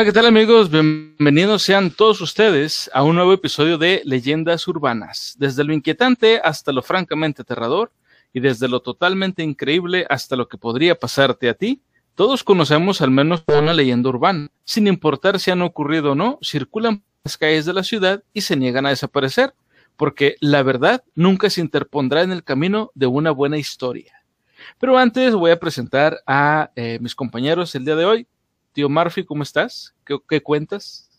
Hola, ¿qué tal amigos? Bienvenidos sean todos ustedes a un nuevo episodio de Leyendas Urbanas, desde lo inquietante hasta lo francamente aterrador y desde lo totalmente increíble hasta lo que podría pasarte a ti. Todos conocemos al menos una leyenda urbana, sin importar si han ocurrido o no, circulan por las calles de la ciudad y se niegan a desaparecer, porque la verdad nunca se interpondrá en el camino de una buena historia. Pero antes voy a presentar a eh, mis compañeros el día de hoy. Tío Murphy, ¿cómo estás? ¿Qué, cuentas?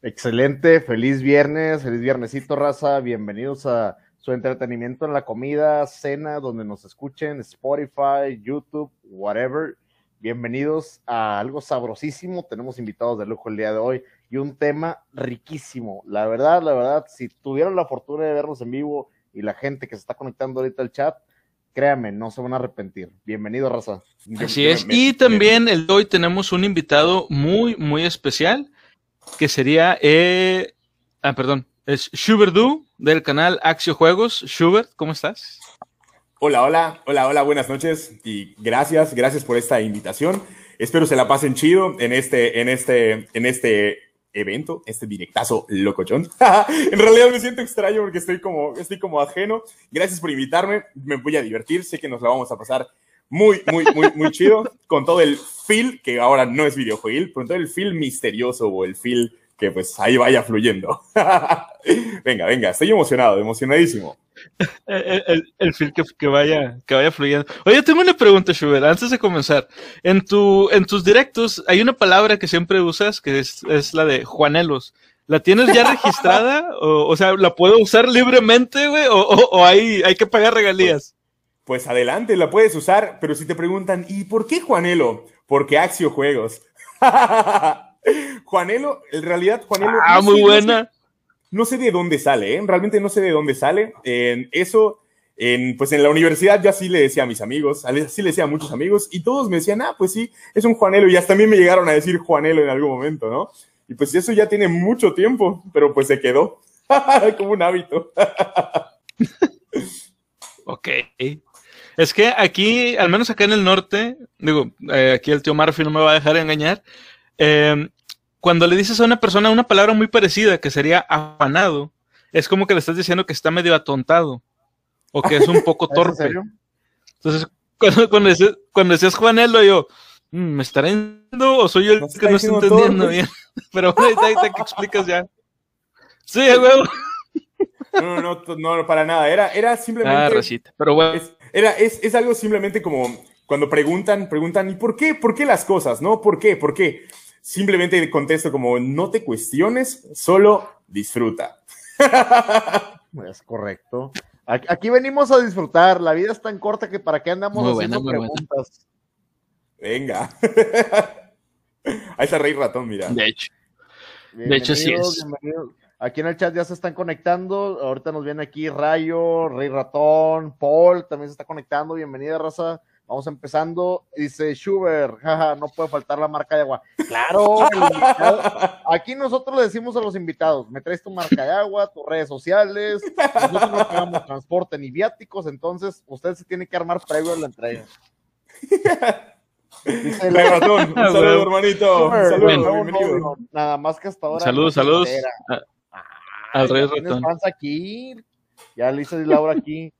Excelente, feliz viernes, feliz viernesito, raza. Bienvenidos a su entretenimiento en la comida, cena, donde nos escuchen, Spotify, YouTube, whatever. Bienvenidos a algo sabrosísimo. Tenemos invitados de lujo el día de hoy y un tema riquísimo. La verdad, la verdad, si tuvieron la fortuna de vernos en vivo y la gente que se está conectando ahorita al chat, créanme, no se van a arrepentir. Bienvenido, Raza. Así es. Y también el de hoy tenemos un invitado muy, muy especial, que sería, eh, ah, perdón, es Schubert Du del canal Axio Juegos. Schubert, ¿cómo estás? Hola, hola, hola, hola, buenas noches y gracias, gracias por esta invitación. Espero se la pasen chido en este, en este, en este evento, este directazo locochón. en realidad me siento extraño porque estoy como, estoy como ajeno. Gracias por invitarme, me voy a divertir, sé que nos la vamos a pasar muy, muy, muy, muy chido, con todo el feel, que ahora no es videojuego, con todo el feel misterioso o el feel que pues ahí vaya fluyendo. venga, venga, estoy emocionado, emocionadísimo. El, el, feel que, vaya, que vaya fluyendo. Oye, tengo una pregunta, Schubert, antes de comenzar. En, tu, en tus directos hay una palabra que siempre usas, que es, es la de Juanelos. ¿La tienes ya registrada? o, o, sea, ¿la puedo usar libremente, güey? ¿O, o, hay, hay que pagar regalías? Pues, pues, adelante, la puedes usar, pero si te preguntan, ¿y por qué Juanelo? Porque Axio Juegos. Juanelo, en realidad, Juanelo. Ah, muy buena. No sé, de dónde sale, ¿eh? realmente no sé de dónde sale. En eso, en, pues en la universidad yo así le decía a mis amigos, así le decía a muchos amigos, y todos me decían, ah, pues sí, es un Juanelo, y hasta a mí me llegaron a decir Juanelo en algún momento, ¿no? Y pues eso ya tiene mucho tiempo, pero pues se quedó como un hábito. ok. Es que aquí, al menos acá en el norte, digo, eh, aquí el tío Murphy no me va a dejar engañar, eh, cuando le dices a una persona una palabra muy parecida, que sería afanado, es como que le estás diciendo que está medio atontado o que es un poco torpe. Entonces, cuando, decías, Juanelo, yo, mm, ¿me estará entendiendo o soy yo el que no está entendiendo bien? Pero ahorita que explicas ya. Sí, huevo. No, no, no, no, para nada. Era, era simplemente. Ah, recita. Pero bueno. Es, era, es, es algo simplemente como cuando preguntan, preguntan, ¿y por qué? ¿Por qué las cosas? ¿No? ¿Por qué? ¿Por qué? Simplemente contesto como no te cuestiones, solo disfruta. Es correcto. Aquí venimos a disfrutar. La vida es tan corta que para qué andamos haciendo preguntas. Venga. Ahí está Rey Ratón, mira. De hecho. De hecho, sí es. Aquí en el chat ya se están conectando. Ahorita nos viene aquí Rayo, Rey Ratón, Paul también se está conectando. Bienvenida, raza. Vamos empezando. Dice Schubert, jaja, no puede faltar la marca de agua. Claro, aquí nosotros le decimos a los invitados, me traes tu marca de agua, tus redes sociales, nosotros no pagamos transporte ni viáticos, entonces usted se tiene que armar previo a la entrega. Dice ratón, un saludo, hermanito. saludo, Nada más que hasta ahora. Saludos, saludos. al rey ratón. aquí? Ya le hice Laura aquí.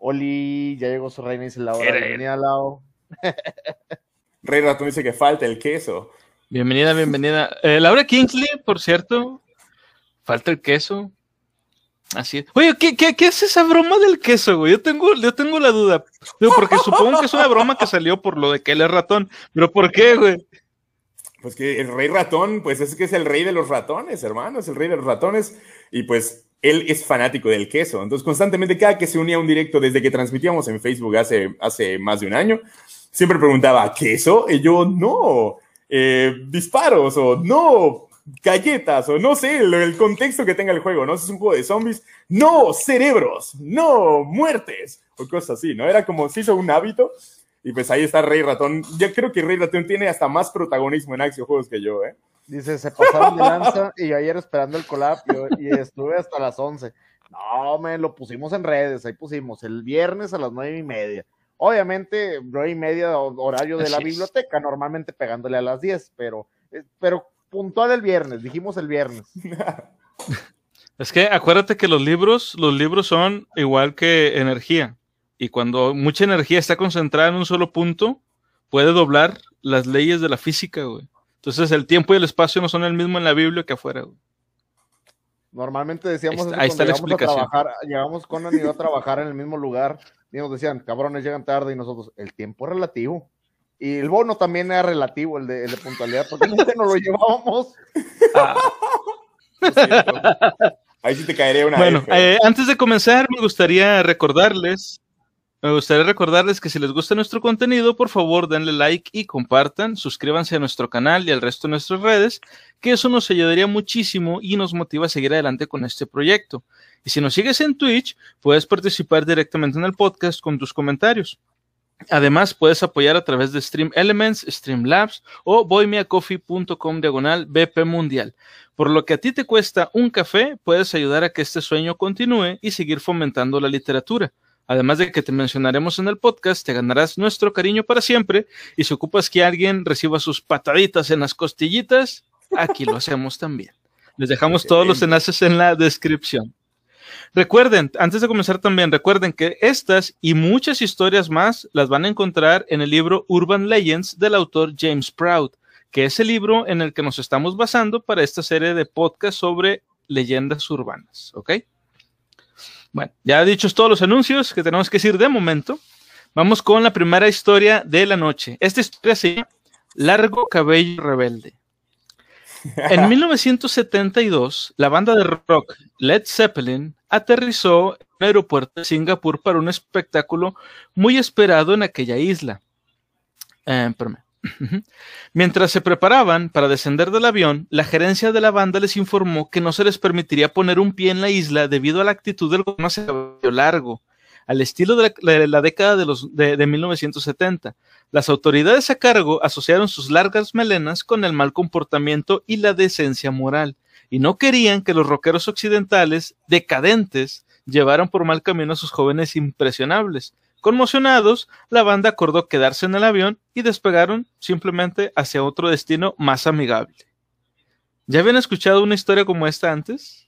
Oli, ya llegó su reina y dice la hora. Bienvenida al lado. Rey Ratón dice que falta el queso. Bienvenida, bienvenida. Eh, Laura Kingsley, por cierto, falta el queso. Así es. Oye, ¿qué, qué, qué es esa broma del queso, güey? Yo tengo, yo tengo la duda. Digo, porque supongo que es una broma que salió por lo de que él es ratón. Pero ¿por qué, güey? Pues que el rey ratón, pues es que es el rey de los ratones, hermano, es el rey de los ratones. Y pues él es fanático del queso. Entonces, constantemente, cada que se unía a un directo, desde que transmitíamos en Facebook hace, hace más de un año, siempre preguntaba, ¿queso? Y yo, no, eh, disparos, o no, galletas, o no sé, el, contexto que tenga el juego, ¿no? Si es un juego de zombies, no, cerebros, no, muertes, o cosas así, ¿no? Era como, se hizo un hábito. Y pues ahí está Rey Ratón. Yo creo que Rey Ratón tiene hasta más protagonismo en Axio Juegos que yo, ¿eh? Dice, se pasaron de lanza y ayer esperando el collab y, estuve hasta las 11. No, me lo pusimos en redes, ahí pusimos el viernes a las nueve y media. Obviamente, nueve y media horario de la biblioteca, normalmente pegándole a las 10, pero, eh, pero puntual el viernes, dijimos el viernes. Es que acuérdate que los libros, los libros son igual que energía. Y cuando mucha energía está concentrada en un solo punto, puede doblar las leyes de la física, güey. Entonces el tiempo y el espacio no son el mismo en la Biblia que afuera, güey. Normalmente decíamos Ahí está, ahí está la llegamos a explicación. trabajar, llegamos con y yo a trabajar en el mismo lugar y nos decían, cabrones, llegan tarde y nosotros, el tiempo es relativo. Y el bono también era relativo, el de, el de puntualidad, porque nunca nos lo llevábamos. Siento. Ahí sí te caería una. Bueno, eh, antes de comenzar, me gustaría recordarles, me gustaría recordarles que si les gusta nuestro contenido, por favor denle like y compartan, suscríbanse a nuestro canal y al resto de nuestras redes, que eso nos ayudaría muchísimo y nos motiva a seguir adelante con este proyecto. Y si nos sigues en Twitch, puedes participar directamente en el podcast con tus comentarios. Además, puedes apoyar a través de Stream Elements, Streamlabs o boymeacoffee.com diagonal BP Mundial. Por lo que a ti te cuesta un café, puedes ayudar a que este sueño continúe y seguir fomentando la literatura. Además de que te mencionaremos en el podcast, te ganarás nuestro cariño para siempre y si ocupas que alguien reciba sus pataditas en las costillitas, aquí lo hacemos también. Les dejamos todos los enlaces en la descripción. Recuerden, antes de comenzar también, recuerden que estas y muchas historias más las van a encontrar en el libro Urban Legends del autor James Proud, que es el libro en el que nos estamos basando para esta serie de podcast sobre leyendas urbanas, ¿ok? Bueno, ya dichos todos los anuncios que tenemos que decir de momento, vamos con la primera historia de la noche. Esta historia se llama Largo Cabello Rebelde. En 1972, la banda de rock Led Zeppelin aterrizó en el aeropuerto de Singapur para un espectáculo muy esperado en aquella isla. Eh, espérame. Mientras se preparaban para descender del avión, la gerencia de la banda les informó que no se les permitiría poner un pie en la isla debido a la actitud del gobierno hacia largo, al estilo de la, de la década de, los, de, de 1970. Las autoridades a cargo asociaron sus largas melenas con el mal comportamiento y la decencia moral, y no querían que los rockeros occidentales, decadentes, llevaran por mal camino a sus jóvenes impresionables. Conmocionados, la banda acordó quedarse en el avión y despegaron simplemente hacia otro destino más amigable. ¿Ya habían escuchado una historia como esta antes?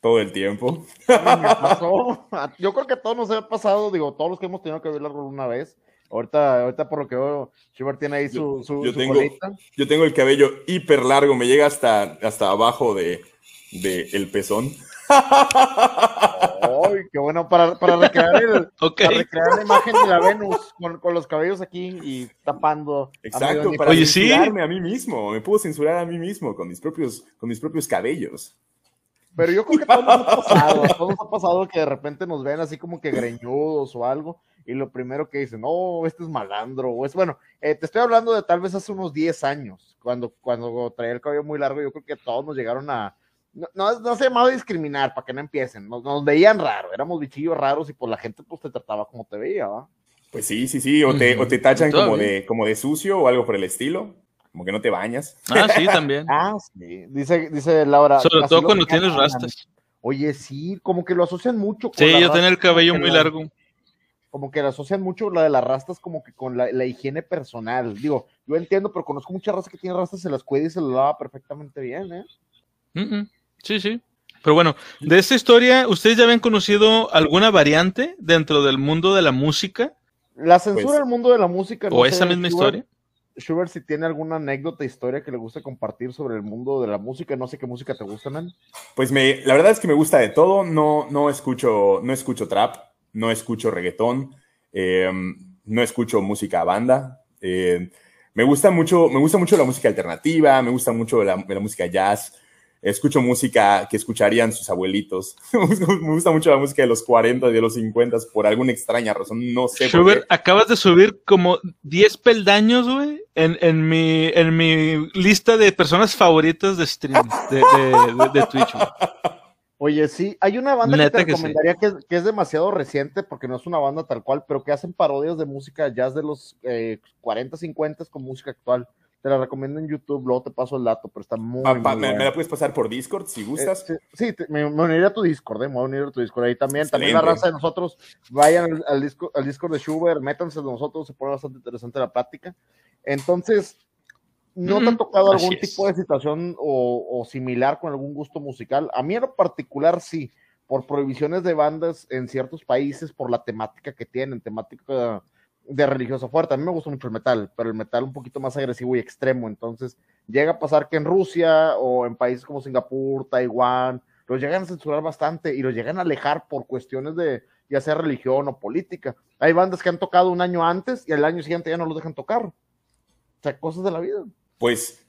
Todo el tiempo. Pasó. Yo creo que a todos nos ha pasado, digo, todos los que hemos tenido que verlo alguna vez. Ahorita, ahorita por lo que veo, Schubert tiene ahí su, su, yo su tengo- colita. Yo tengo el cabello hiper largo, me llega hasta, hasta abajo de, de el pezón. Ay, qué bueno para, para recrear el, para recrear la imagen de la Venus con, con los cabellos aquí y tapando. a Exacto, para Oye, sí. censurarme a mí mismo. Me puedo censurar a mí mismo con mis propios, con mis propios cabellos. Pero yo creo que todos nos ha pasado, todos nos ha pasado que de repente nos ven así como que greñudos o algo, y lo primero que dicen, no, este es malandro, o es bueno, eh, te estoy hablando de tal vez hace unos 10 años, cuando, cuando traía el cabello muy largo, yo creo que todos nos llegaron a, no, no, no se llamaba discriminar, para que no empiecen, nos, nos veían raro, éramos bichillos raros y pues la gente pues te trataba como te veía, ¿va? Pues sí, sí, sí. O te, o te tachan como de, como de sucio o algo por el estilo. Como que no te bañas. Ah, sí, también. Ah, sí, dice, dice Laura. Sobre todo lo cuando tienes rastas. Oye, sí, como que lo asocian mucho. con Sí, yo tenía el cabello muy la- largo. como que la asocian mucho la de las rastas como que con la, la higiene personal. Digo, yo entiendo, pero conozco mucha raza que tiene rastas, se las cuida y se las lava perfectamente bien, ¿eh? Mm, mm. Sí, sí. Pero bueno, de esta historia, ¿ustedes ya habían conocido alguna variante dentro del mundo de la música? La censura Pues- del mundo de la música. ¿O esa misma Schubert- historia? Schubert, si tiene alguna anécdota, historia que le guste compartir sobre el mundo de la música, no sé qué música te gusta, man. Pues me, la verdad es que me gusta de todo. No, no escucho, no escucho trap, no escucho reggaetón, eh, no escucho música banda. eh, me gusta mucho, me gusta mucho la música alternativa, me gusta mucho la, la música jazz. Escucho música que escucharían sus abuelitos. me gusta mucho la música de los 40 y de los 50 por alguna extraña razón. No sé por Schubert, qué. acabas de subir como 10 peldaños, güey, en, en, mi, en mi lista de personas favoritas de stream, de, de, de- de Twitch. Oye, sí, hay una banda Neta que te que sí. recomendaría que, es, que es demasiado reciente porque no es una banda tal cual, pero que hacen parodias de música jazz de los eh, 40, 50 con música actual. Te la recomiendo en YouTube, luego te paso el dato, pero está muy, Pa- muy me, la puedes pasar por Discord si gustas. Eh, sí, sí, te- me, me uniría a tu Discord, eh, me voy a unir a tu Discord ahí también. También la raza de nosotros, vayan al, al, disco, al Discord de Schubert, métanse de nosotros, se pone bastante interesante la plática. Entonces, ¿No te ha tocado algún tipo de situación o, similar con algún gusto musical? A mí en lo particular sí, por prohibiciones de bandas en ciertos países, por la temática que tienen, temática de religiosa fuerte. A mí me gusta mucho el metal, pero el metal un poquito más agresivo y extremo. Entonces, llega a pasar que en Rusia o en países como Singapur, Taiwán, los llegan a censurar bastante y los llegan a alejar por cuestiones de ya sea religión o política. Hay bandas que han tocado un año antes y al año siguiente ya no los dejan tocar. O sea, cosas de la vida. Pues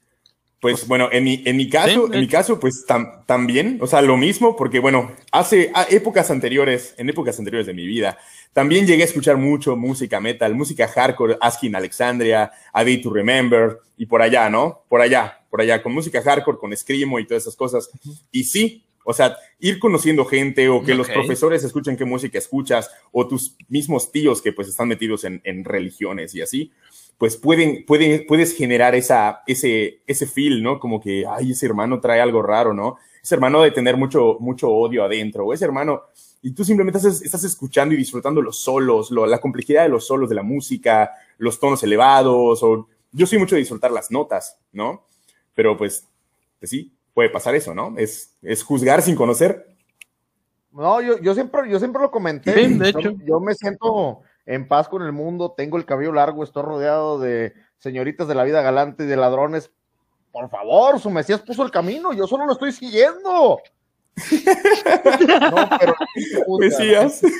pues bueno, en mi, en mi caso, en mi caso, pues también, o sea, lo mismo, porque bueno, hace épocas anteriores, en épocas anteriores de mi vida, también llegué a escuchar mucho música metal, música hardcore, Asking Alexandria, A Day to Remember, y por allá, ¿no? Por allá, por allá, con música hardcore, con Screamo y todas esas cosas. Y sí, o sea, ir conociendo gente o que los profesores escuchen qué música escuchas, o tus mismos tíos que pues están metidos en, en religiones y así pues pueden, pueden, puedes generar esa, ese, ese feel, ¿no? Como que, ay, ese hermano trae algo raro, ¿no? Ese hermano de tener mucho, mucho odio adentro, o ese hermano, y tú simplemente estás, estás escuchando y disfrutando los solos, la complejidad de los solos de la música, los tonos elevados, o yo soy mucho de disfrutar las notas, ¿no? Pero pues, pues sí, puede pasar eso, ¿no? Es, es juzgar sin conocer. No, yo, yo siempre, yo siempre lo comenté. de hecho. yo me siento, en paz con el mundo, tengo el cabello largo, estoy rodeado de señoritas de la vida galante y de ladrones. Por favor, su Mesías puso el camino, yo solo lo estoy siguiendo. no, pero Mesías. Sí,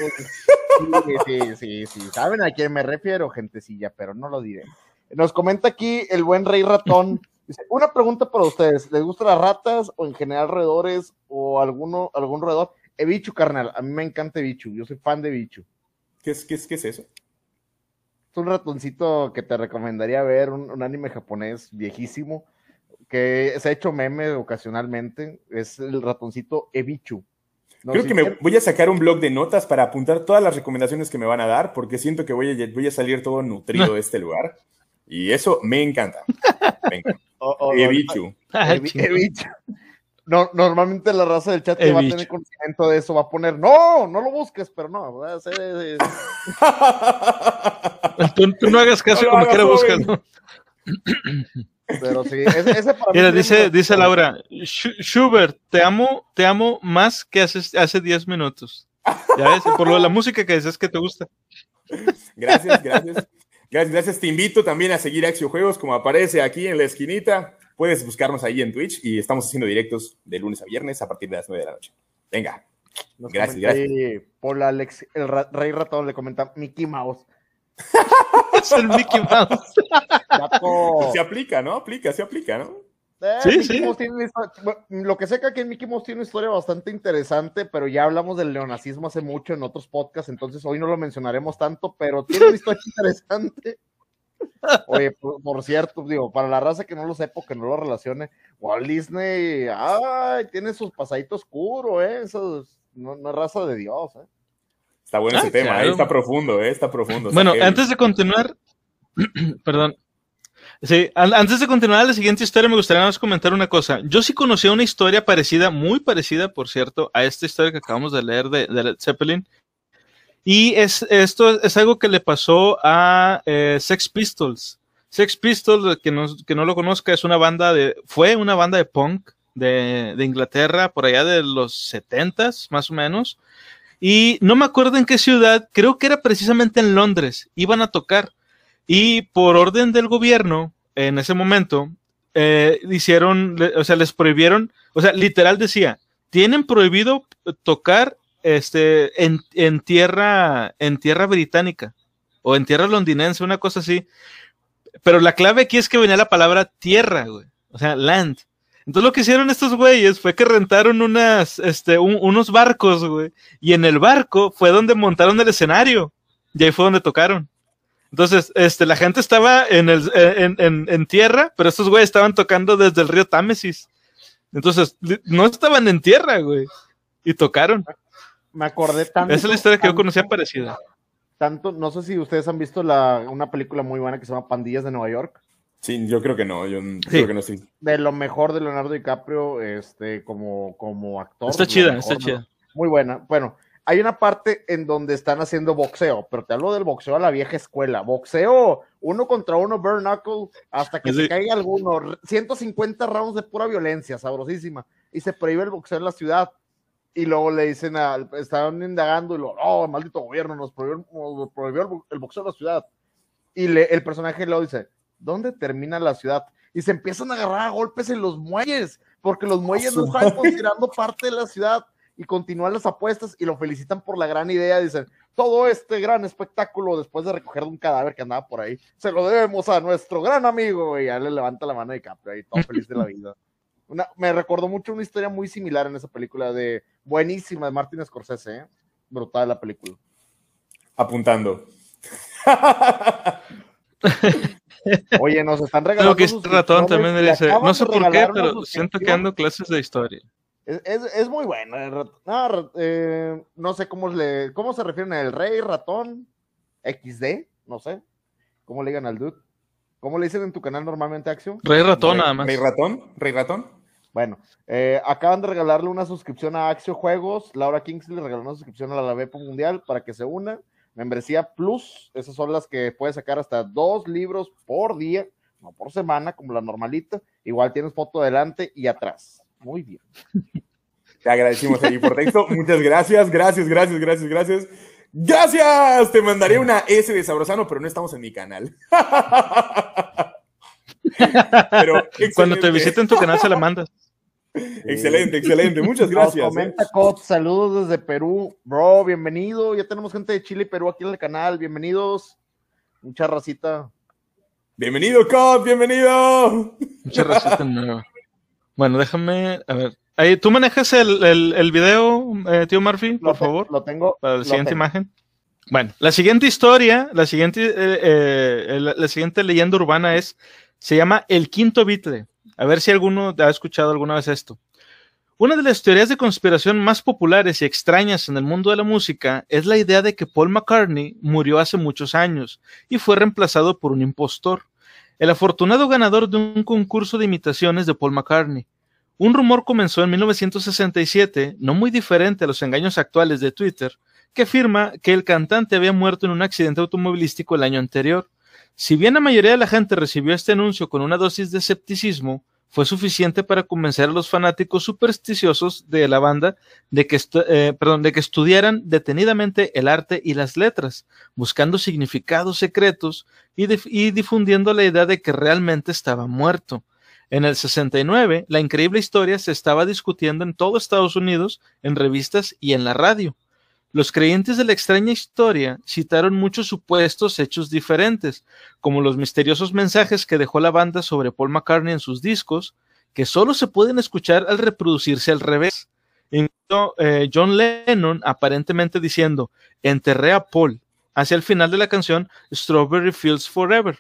sí, sí, sí, saben a quién me refiero, gentecilla, pero no lo diré. Nos comenta aquí el buen Rey Ratón. Dice, una pregunta para ustedes, ¿les gustan las ratas o en general roedores o alguno, algún roedor? Evichu, carnal, a mí me encanta Evichu, yo soy fan de Evichu. ¿Qué es, qué es, qué es eso? Es un ratoncito que te recomendaría ver, un, anime japonés viejísimo, que se ha hecho meme ocasionalmente. Es el ratoncito Ebichu. Creo que me voy a sacar un blog de notas para apuntar todas las recomendaciones que me van a dar, porque siento que voy a, voy a salir todo nutrido de este lugar. Y eso me encanta. Ebichu. Ebichu no, normalmente la raza del chat que va a tener conocimiento de eso va a poner, no, no lo busques, pero no, va a ser... tú, no hagas caso como quiera buscar, ¿no? Pero sí, ese, ese para Mira, dice, dice Laura, Schubert, te amo, te amo más que hace, hace 10 minutos. Ya ves, por lo de la música que dices que te gusta. Gracias, gracias. Gracias, gracias. Te invito también a seguir Axio Juegos, como aparece aquí en la esquinita. Puedes buscarnos ahí en Twitch y estamos haciendo directos de lunes a viernes a partir de las 9 de la noche. Venga. gracias, gracias. Por Alex, el Rey Ratón le comenta Mickey Mouse. es el Mickey Mouse. se aplica, ¿no? Aplica, se aplica, ¿no? Eh, sí, sí. lo que sé que aquí en Mickey Mouse tiene una historia bastante interesante, pero ya hablamos del neonazismo hace mucho en otros podcasts, entonces hoy no lo mencionaremos tanto, pero tiene una historia interesante. Oye, por, cierto, digo, para la raza que no lo sepa, que no lo relacione, Walt Disney, ay, tiene sus pasaditos oscuros, ¿eh? Eso no, es raza de Dios, ¿eh? Está bueno ese ah, tema, ¿eh? está profundo, ¿eh? está profundo. bueno, antes de continuar, perdón. Sí, antes de continuar la siguiente historia, me gustaría más comentar una cosa. Yo sí conocía una historia parecida, muy parecida, por cierto, a esta historia que acabamos de leer de, de Led Zeppelin, y es, esto es algo que le pasó a eh, Sex Pistols. Sex Pistols, que no, que no lo conozca, es una banda de, fue una banda de punk de, de Inglaterra, por allá de los setentas, más o menos. Y no me acuerdo en qué ciudad, creo que era precisamente en Londres, iban a tocar. Y por orden del gobierno, en ese momento, eh, hicieron, o sea, les prohibieron, o sea, literal decía, tienen prohibido tocar este, en, en, tierra, en tierra británica o en tierra londinense, una cosa así. Pero la clave aquí es que venía la palabra tierra, güey. O sea, land. Entonces lo que hicieron estos güeyes fue que rentaron unas, este, unos barcos, güey. Y en el barco fue donde montaron el escenario. Y ahí fue donde tocaron. Entonces, este, la gente estaba en, el, en, en, en tierra, pero estos güeyes estaban tocando desde el río Támesis. Entonces, no estaban en tierra, güey. Y tocaron me acordé tanto. Esa es la historia que yo conocía parecida. Tanto, no sé si ustedes han visto la, una película muy buena que se llama Pandillas de Nueva York. Sí, yo creo que no, yo creo que no sí. De lo mejor de Leonardo DiCaprio, este, como, como actor. Está chida, está chida. Muy buena. Bueno, hay una parte en donde están haciendo boxeo, pero te hablo del boxeo a la vieja escuela. Boxeo uno contra uno, bare knuckle, hasta que se caiga alguno. 150 rounds de pura violencia, sabrosísima. Y se prohíbe el boxeo en la ciudad. Y luego le dicen, a, estaban indagando y lo, oh, maldito gobierno, nos prohibió, el boxeo en la ciudad. Y le, el personaje luego dice, ¿dónde termina la ciudad? Y se empiezan a agarrar a golpes en los muelles, porque los muelles no están considerando parte de la ciudad y continúan las apuestas y lo felicitan por la gran idea. Dicen, todo este gran espectáculo después de recoger un cadáver que andaba por ahí, se lo debemos a nuestro gran amigo. Y ya le levanta la mano de Capri y todo feliz de la vida. me recordó mucho una historia muy similar en esa película de buenísima de Martin Scorsese, ¿eh? brutal la película. Apuntando. Oye, nos están regalando. Creo que este ratón también me dice, no sé por qué, pero siento que ando clases de historia. Es, muy bueno. No, eh, no, sé cómo, le, cómo se refieren al rey, ratón, XD, no sé. ¿Cómo le digan al dude? ¿Cómo le dicen en tu canal normalmente, Acción? Rey ratón, nada más. Rey ratón, rey ratón. Bueno, eh, acaban de regalarle una suscripción a Axio Juegos. Laura Kingsley regaló una suscripción a la Vepo Mundial para que se una. Membresía Plus, esas son las que puedes sacar hasta dos libros por día, no por semana, como la normalita. Igual tienes foto adelante y atrás. Muy bien. Te agradecimos ahí por texto. Muchas gracias, gracias, gracias, gracias, gracias. Gracias. Te mandaré una S de Sabrosano, pero no estamos en mi canal. pero Cuando te visiten tu canal se la mandas. Excelente, excelente. Muchas gracias. comenta ¿eh? saludos desde Perú. Bro, bienvenido. Ya tenemos gente de Chile y Perú aquí en el canal. Bienvenidos. Mucha racita. Bienvenido, Cot, bienvenido. Mucha racita nueva. Bueno, déjame, a ver. Ahí, ¿Tú manejas el, el, video, eh, tío Murphy, por favor? Lo tengo. Para la siguiente imagen. Bueno, la siguiente historia, la siguiente, eh, la, siguiente leyenda urbana es, se llama El Quinto Beatle. A ver si alguno ha escuchado alguna vez esto. Una de las teorías de conspiración más populares y extrañas en el mundo de la música es la idea de que Paul McCartney murió hace muchos años y fue reemplazado por un impostor, el afortunado ganador de un concurso de imitaciones de Paul McCartney. Un rumor comenzó en 1967, no muy diferente a los engaños actuales de Twitter, que afirma que el cantante había muerto en un accidente automovilístico el año anterior. Si bien la mayoría de la gente recibió este anuncio con una dosis de escepticismo, fue suficiente para convencer a los fanáticos supersticiosos de la banda de que, eh, estudiaran detenidamente el arte y las letras, buscando significados secretos y, y difundiendo la idea de que realmente estaba muerto. En el 69, la increíble historia se estaba discutiendo en todo Estados Unidos, en revistas y en la radio. Los creyentes de la extraña historia citaron muchos supuestos hechos diferentes, como los misteriosos mensajes que dejó la banda sobre Paul McCartney en sus discos, que solo se pueden escuchar al reproducirse al revés. Eh, John Lennon aparentemente diciendo, enterré a Paul, hacia el final de la canción Strawberry Fields Forever.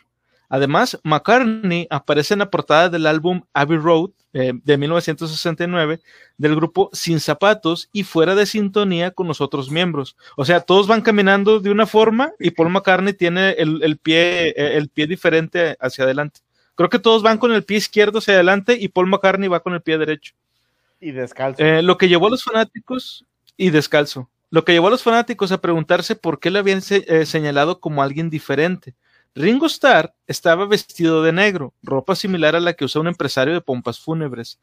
Además, McCartney aparece en la portada del álbum Abbey Road eh, de 1969 del grupo Sin Zapatos y fuera de sintonía con los otros miembros. O sea, todos van caminando de una forma y Paul McCartney tiene el, pie, eh, el pie diferente hacia adelante. Creo que todos van con el pie izquierdo hacia adelante y Paul McCartney va con el pie derecho. Y descalzo. Eh, lo que llevó a los fanáticos y descalzo. Lo que llevó a los fanáticos a preguntarse por qué le habían señalado como alguien diferente. Ringo Starr estaba vestido de negro, ropa similar a la que usa un empresario de pompas fúnebres.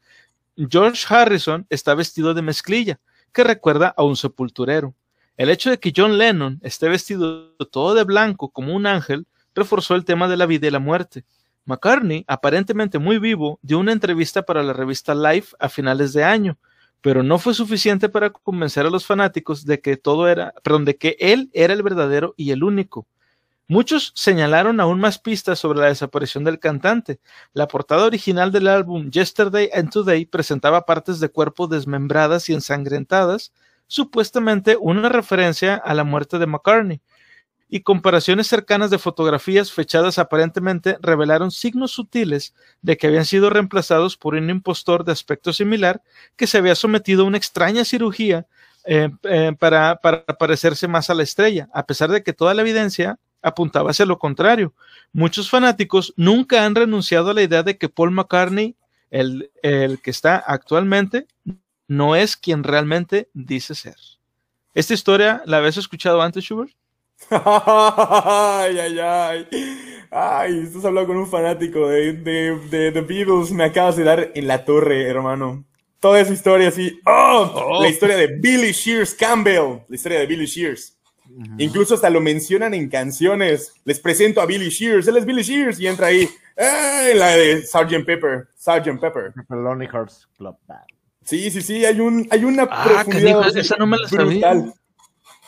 George Harrison está vestido de mezclilla, que recuerda a un sepulturero. El hecho de que John Lennon esté vestido todo de blanco como un ángel reforzó el tema de la vida y la muerte. McCartney, aparentemente muy vivo, dio una entrevista para la revista Life a finales de año, pero no fue suficiente para convencer a los fanáticos de que todo era, perdón, de que él era el verdadero y el único. Muchos señalaron aún más pistas sobre la desaparición del cantante. La portada original del álbum Yesterday and Today presentaba partes de cuerpo desmembradas y ensangrentadas, supuestamente una referencia a la muerte de McCartney. Y comparaciones cercanas de fotografías fechadas aparentemente revelaron signos sutiles de que habían sido reemplazados por un impostor de aspecto similar que se había sometido a una extraña cirugía eh, eh, para, para parecerse más a la estrella, a pesar de que toda la evidencia apuntaba hacia lo contrario. Muchos fanáticos nunca han renunciado a la idea de que Paul McCartney, el, el que está actualmente, no es quien realmente dice ser. ¿Esta historia la habías escuchado antes, Schubert? ay, ay, ay. Ay, estás hablando con un fanático de, de, de The Beatles. Me acabas de dar en la torre, hermano. Toda esa historia así. ¡Oh! Oh. La historia de Billy Shears Campbell. La historia de Billy Shears. Incluso hasta lo mencionan en canciones. Les presento a Billy Shears. Él es Billy Shears. Y entra ahí. ¡eh! La de Sgt. Pepper. Sgt. Pepper. Lonely Hearts Club Band. Sí, sí, sí. Hay, un, hay una Ah, profundidad canijo, esa no me la sabía. brutal.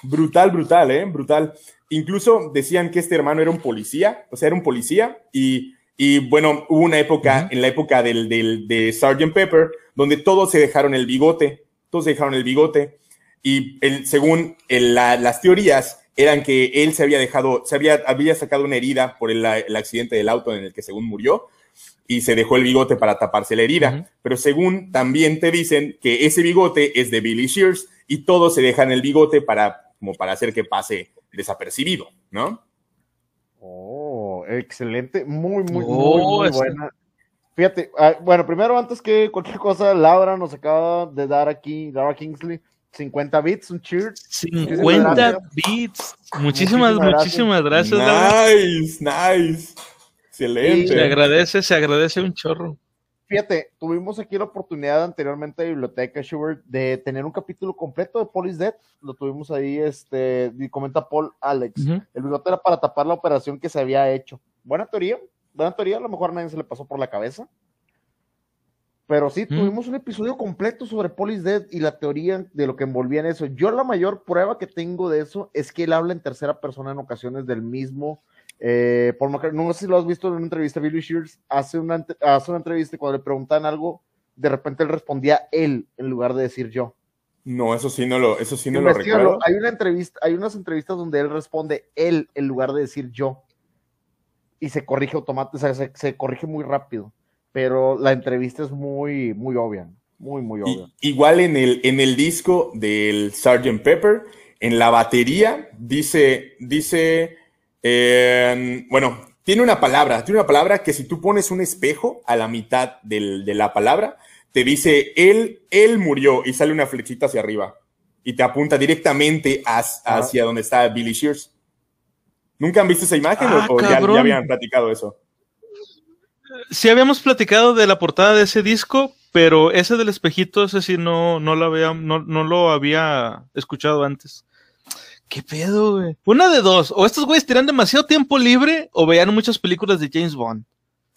Brutal, brutal, ¿eh? Brutal. Incluso decían que este hermano era un policía. O sea, era un policía. Y, y bueno, hubo una época, en la época del, del, de Sgt. Pepper, donde todos se dejaron el bigote. Todos se dejaron el bigote. Y el, según el- la- las teorías, eran que él se había dejado, se había, había sacado una herida por el, el accidente del auto en el que según murió y se dejó el bigote para taparse la herida. Pero según también te dicen que ese bigote es de Billy Shears y todos se dejan el bigote para, como para hacer que pase desapercibido, ¿no? Oh, excelente. Muy, muy, Oh, muy, muy buena. Fíjate, ah, bueno, primero, antes que cualquier cosa, Laura nos acaba de dar aquí, Laura Kingsley, 50 bits, un cheer. 50 gracias. bits. Muchísimas, Muchísimas muchísimas gracias. Laura. Nice, nice. Excelente. Se agradece, se agradece un chorro. Fíjate, tuvimos aquí la oportunidad anteriormente de Biblioteca Schubert de tener un capítulo completo de Police Dead. Lo tuvimos ahí, este, y comenta Paul Alex. El bigote era para tapar la operación que se había hecho. Buena teoría, buena teoría, a lo mejor a nadie se le pasó por la cabeza. Pero sí, Mm. tuvimos un episodio completo sobre Police Dead y la teoría de lo que envolvía en eso. Yo la mayor prueba que tengo de eso es que él habla en tercera persona en ocasiones del mismo eh, Paul McCartney. No sé si lo has visto en una entrevista, Billy Shears hace una, hace una entrevista y cuando le preguntan algo, de repente él respondía él en lugar de decir yo. No, eso sí no lo, eso sí no lo recuerdo. Hay una entrevista, hay unas entrevistas donde él responde él en lugar de decir yo. Y se corrige automáticamente, o sea, se, se corrige muy rápido. Pero la entrevista es muy, muy obvia. Muy, muy Y- obvia. igual en el, en el disco del Sgt. Pepper, en la batería, dice, dice, eh, bueno, tiene una palabra, tiene una palabra que si tú pones un espejo a la mitad del- de la palabra, te dice, él, él murió y sale una flechita hacia arriba y te apunta directamente as- Ah. hacia donde está Billy Shears. ¿Nunca han visto esa imagen o- Ah, o, ya- cabrón. ya habían platicado eso? Sí habíamos platicado de la portada de ese disco, pero ese del espejito, ese sí no, no lo había, no, no lo había escuchado antes. ¿Qué pedo, güey? Una de dos, o estos güeyes tenían demasiado tiempo libre o veían muchas películas de James Bond.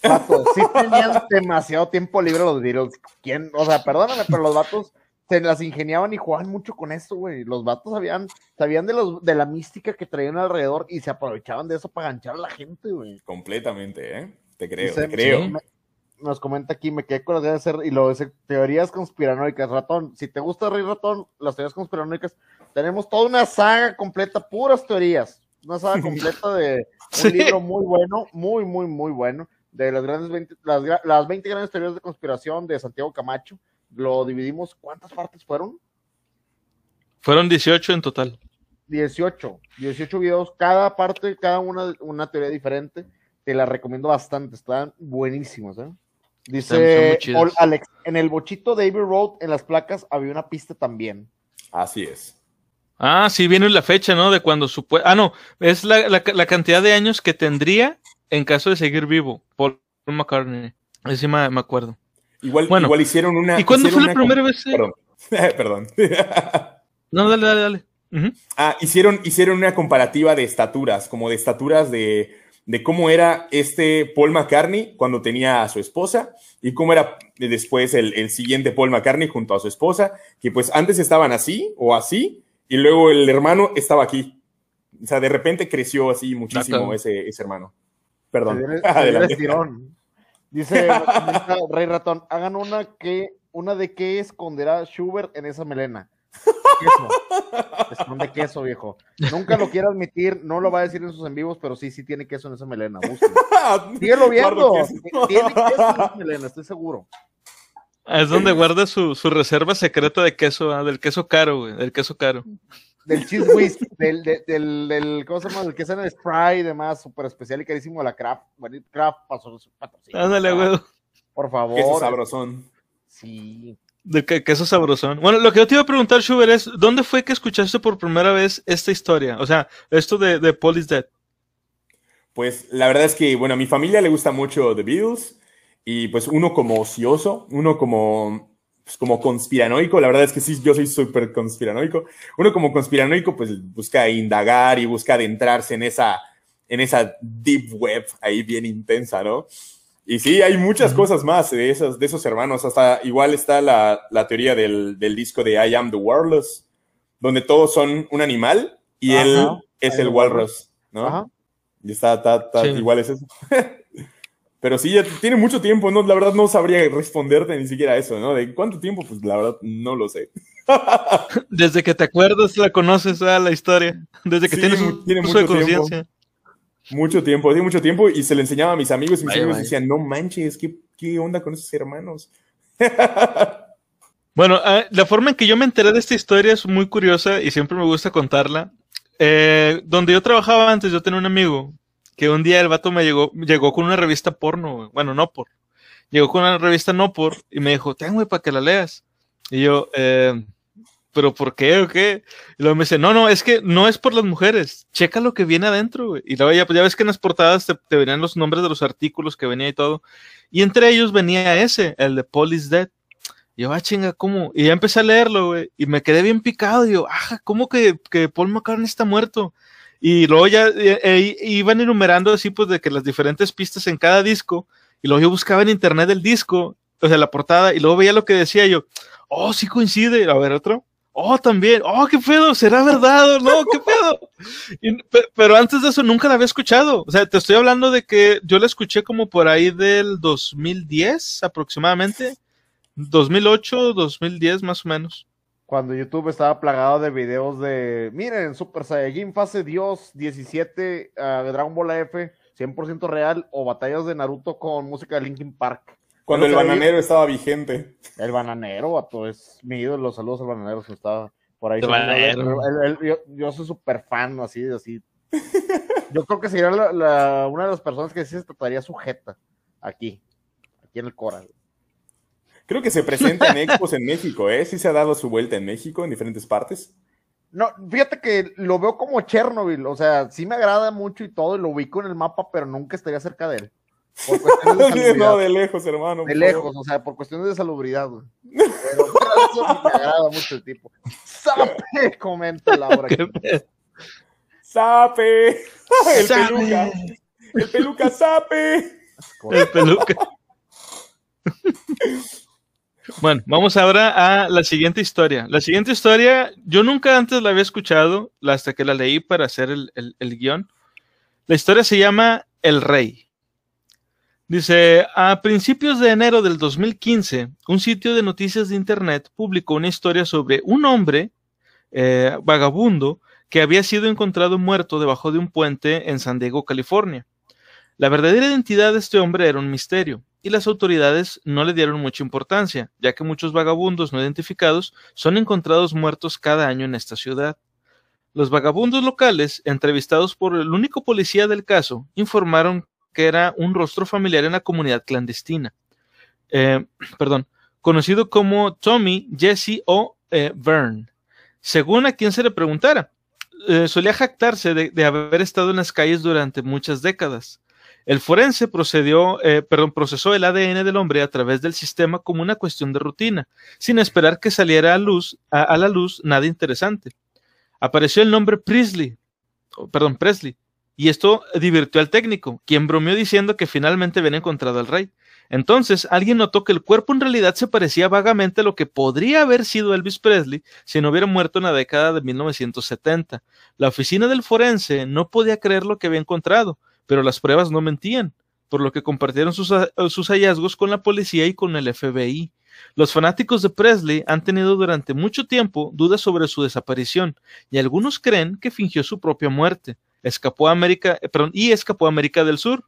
Vatos, sí tenían demasiado tiempo libre los Beatles. ¿Quién? O sea, perdóname, pero los vatos se las ingeniaban y jugaban mucho con esto, güey. Los vatos sabían, sabían de, los, de la mística que traían alrededor y se aprovechaban de eso para ganchar a la gente, güey. Completamente, ¿eh? Te creo, Dice- te creo. sí. Me- nos comenta aquí, me quedé con las ganas de hacer, y lo dice, teorías conspiranoicas, ratón, si te gusta Rey Ratón, las teorías conspiranoicas, tenemos toda una saga completa, puras teorías, una saga completa de un Sí. libro muy bueno, muy, muy, muy bueno, de las grandes 20, las, las 20 grandes teorías de conspiración de Santiago Camacho, lo dividimos, ¿cuántas partes fueron? Fueron 18 en total. 18, 18 videos, cada parte, cada una, una teoría diferente. Te la recomiendo bastante, están buenísimos. ¿eh? Dice Alex, en el bochito de Abbey Road, en las placas, había una pista también. Así es. Ah, sí, viene la fecha, ¿no? De cuando supue... Ah, no, es la, la, la cantidad de años que tendría en caso de seguir vivo, Paul McCartney. Sí me, acuerdo. Igual, Bueno, igual hicieron una. ¿Y cuándo fue la primera vez? eh? Perdón. Perdón. No, dale, dale, dale. Ah, hicieron, hicieron una comparativa de estaturas, como de estaturas de, de cómo era este Paul McCartney cuando tenía a su esposa y cómo era después el, el siguiente Paul McCartney junto a su esposa, que pues antes estaban así o así y luego el hermano estaba aquí. O sea, de repente creció así muchísimo ese, ese hermano. Perdón. se Adelante. Dice Rey Ratón, hagan una que, una de qué esconderá Schubert en esa melena. Queso. Esconde queso, viejo. Nunca lo quiere admitir, no lo va a decir en sus en vivos, pero sí, sí tiene queso en esa melena. Síguelo viendo. Tiene queso en esa melena, estoy seguro. Es donde guarda su, su reserva secreta de queso, ah, del queso caro, güey, del queso caro. Del cheese whisk, del, del, del, del- ¿cómo se llama? Del queso en el spray y demás, súper especial y carísimo de la Kraft. Bueno, Kraft pasó su patrocinio. Ándale, güey. Por favor. Queso sabrosón. Sí. De que, queso sabrosón. Bueno, lo que yo te iba a preguntar, Schubert, es, ¿dónde fue que escuchaste por primera vez esta historia? O sea, esto de, de Paul is Dead. Pues la verdad es que, bueno, a mi familia le gusta mucho The Beatles y pues uno como ocioso, uno como, pues, como conspiranoico, la verdad es que sí, yo soy súper conspiranoico, uno como conspiranoico pues busca indagar y busca adentrarse en esa, en esa deep web ahí bien intensa, ¿no? Y sí, hay muchas cosas más de, esas, de esos hermanos. Hasta igual está la, la teoría del, del, disco de I Am the Walrus, donde todos son un animal y Ajá, él es el walrus, ¿no? Ajá. Y está, está, está sí. igual es eso. Pero sí, ya tiene mucho tiempo, ¿no? La verdad no sabría responderte ni siquiera eso, ¿no? ¿De cuánto tiempo? Pues la verdad no lo sé. Desde que te acuerdas, la conoces a la historia. Desde que sí, tienes tiene uso mucho de conciencia. Mucho tiempo, tiene mucho tiempo y se le enseñaba a mis amigos y mis vaya, amigos vaya. decían, no manches, ¿qué, ¿qué, onda con esos hermanos? bueno, uh, la forma en que yo me enteré de esta historia es muy curiosa y siempre me gusta contarla. Eh, donde yo trabajaba antes, yo tenía un amigo que un día el vato me llegó, llegó con una revista porno, bueno, no por, llegó con una revista no por y me dijo, ten, güey, para que la leas. Y yo, eh, ¿pero por qué o qué? Y luego me dice, no, no, es que no es por las mujeres, checa lo que viene adentro, güey. Y luego ya, pues ya ves que en las portadas te, te, venían los nombres de los artículos que venía y todo. Y entre ellos venía ese, el de Paul is Dead. Yo, ah, chinga, ¿cómo? Y ya empecé a leerlo, güey, y me quedé bien picado. Yo, ah, ¿cómo que, que Paul McCartney está muerto? Y luego ya eh, iban enumerando así, pues, de que las diferentes pistas en cada disco. Y luego yo buscaba en internet el disco, o sea, la portada, y luego veía lo que decía yo, oh, sí coincide. A ver, otro. Oh, también. Oh, qué pedo. ¿Será verdad o no? ¿Qué pedo? Pero antes de eso nunca la había escuchado. O sea, te estoy hablando de que yo la escuché como por ahí del 2010 aproximadamente. 2008, 2010 más o menos. Cuando YouTube estaba plagado de videos de, miren, Super Saiyajin fase Dios 17 uh, de Dragon Ball F, 100% real, o batallas de Naruto con música de Linkin Park. Cuando el bananero estaba vigente. El bananero, vato, es mi ídolo. Saludos al bananero que estaba por ahí. El el, el, yo, yo, soy súper fan, así, así. Yo creo que sería la, la, una de las personas que sí se trataría sujeta aquí, aquí en el coral. Creo que se presenta en expos en México, ¿eh? Sí se ha dado su vuelta en México, en diferentes partes. No, fíjate que lo veo como Chernobyl, o sea, sí me agrada mucho y todo, y lo ubico en el mapa, pero nunca estaría cerca de él. Por cuestiones de no, de lejos, hermano. De lejos, favor. o sea, por cuestiones de salubridad, güey. Pero por eso me agrada mucho el tipo. ¡Sape! Comenta Laura. ¡Sape! El sape. peluca. El peluca sape. El peluca. Bueno, vamos ahora a la siguiente historia. La siguiente historia, yo nunca antes la había escuchado, hasta que la leí para hacer el, el, el guion. La historia se llama El Rey. Dice, a principios de enero del 2015, un sitio de noticias de Internet publicó una historia sobre un hombre eh, vagabundo que había sido encontrado muerto debajo de un puente en San Diego, California. La verdadera identidad de este hombre era un misterio, y las autoridades no le dieron mucha importancia, ya que muchos vagabundos no identificados son encontrados muertos cada año en esta ciudad. Los vagabundos locales, entrevistados por el único policía del caso, informaron que era un rostro familiar en la comunidad clandestina. Eh, perdón, conocido como Tommy, Jesse o eh, Vern. Según a quien se le preguntara, eh, solía jactarse de, haber estado en las calles durante muchas décadas. El forense procedió, perdón, procesó el ADN del hombre a través del sistema como una cuestión de rutina, sin esperar que saliera a, luz, la luz nada interesante. Apareció el nombre Presley, oh, perdón, Presley, y esto divirtió al técnico, quien bromeó diciendo que finalmente habían encontrado al rey. Entonces, alguien notó que el cuerpo en realidad se parecía vagamente a lo que podría haber sido Elvis Presley si no hubiera muerto en la década de 1970. La oficina del forense no podía creer lo que había encontrado, pero las pruebas no mentían, por lo que compartieron sus, sus, hallazgos con la policía y con el FBI. Los fanáticos de Presley han tenido durante mucho tiempo dudas sobre su desaparición, y algunos creen que fingió su propia muerte. Escapó a América, eh, perdón, y escapó a América del Sur.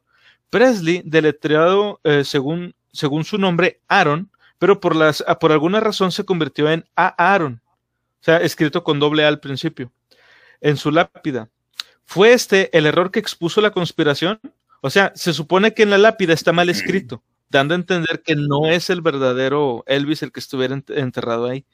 Presley, deletreado eh, según, según su nombre Aaron, pero por, las, por alguna razón se convirtió en A. Aaron, o sea, escrito con doble A al principio. En su lápida, ¿Fue este el error que expuso la conspiración? O sea, se supone que en la lápida está mal escrito. dando a entender que no es el verdadero Elvis el que estuviera enterrado ahí.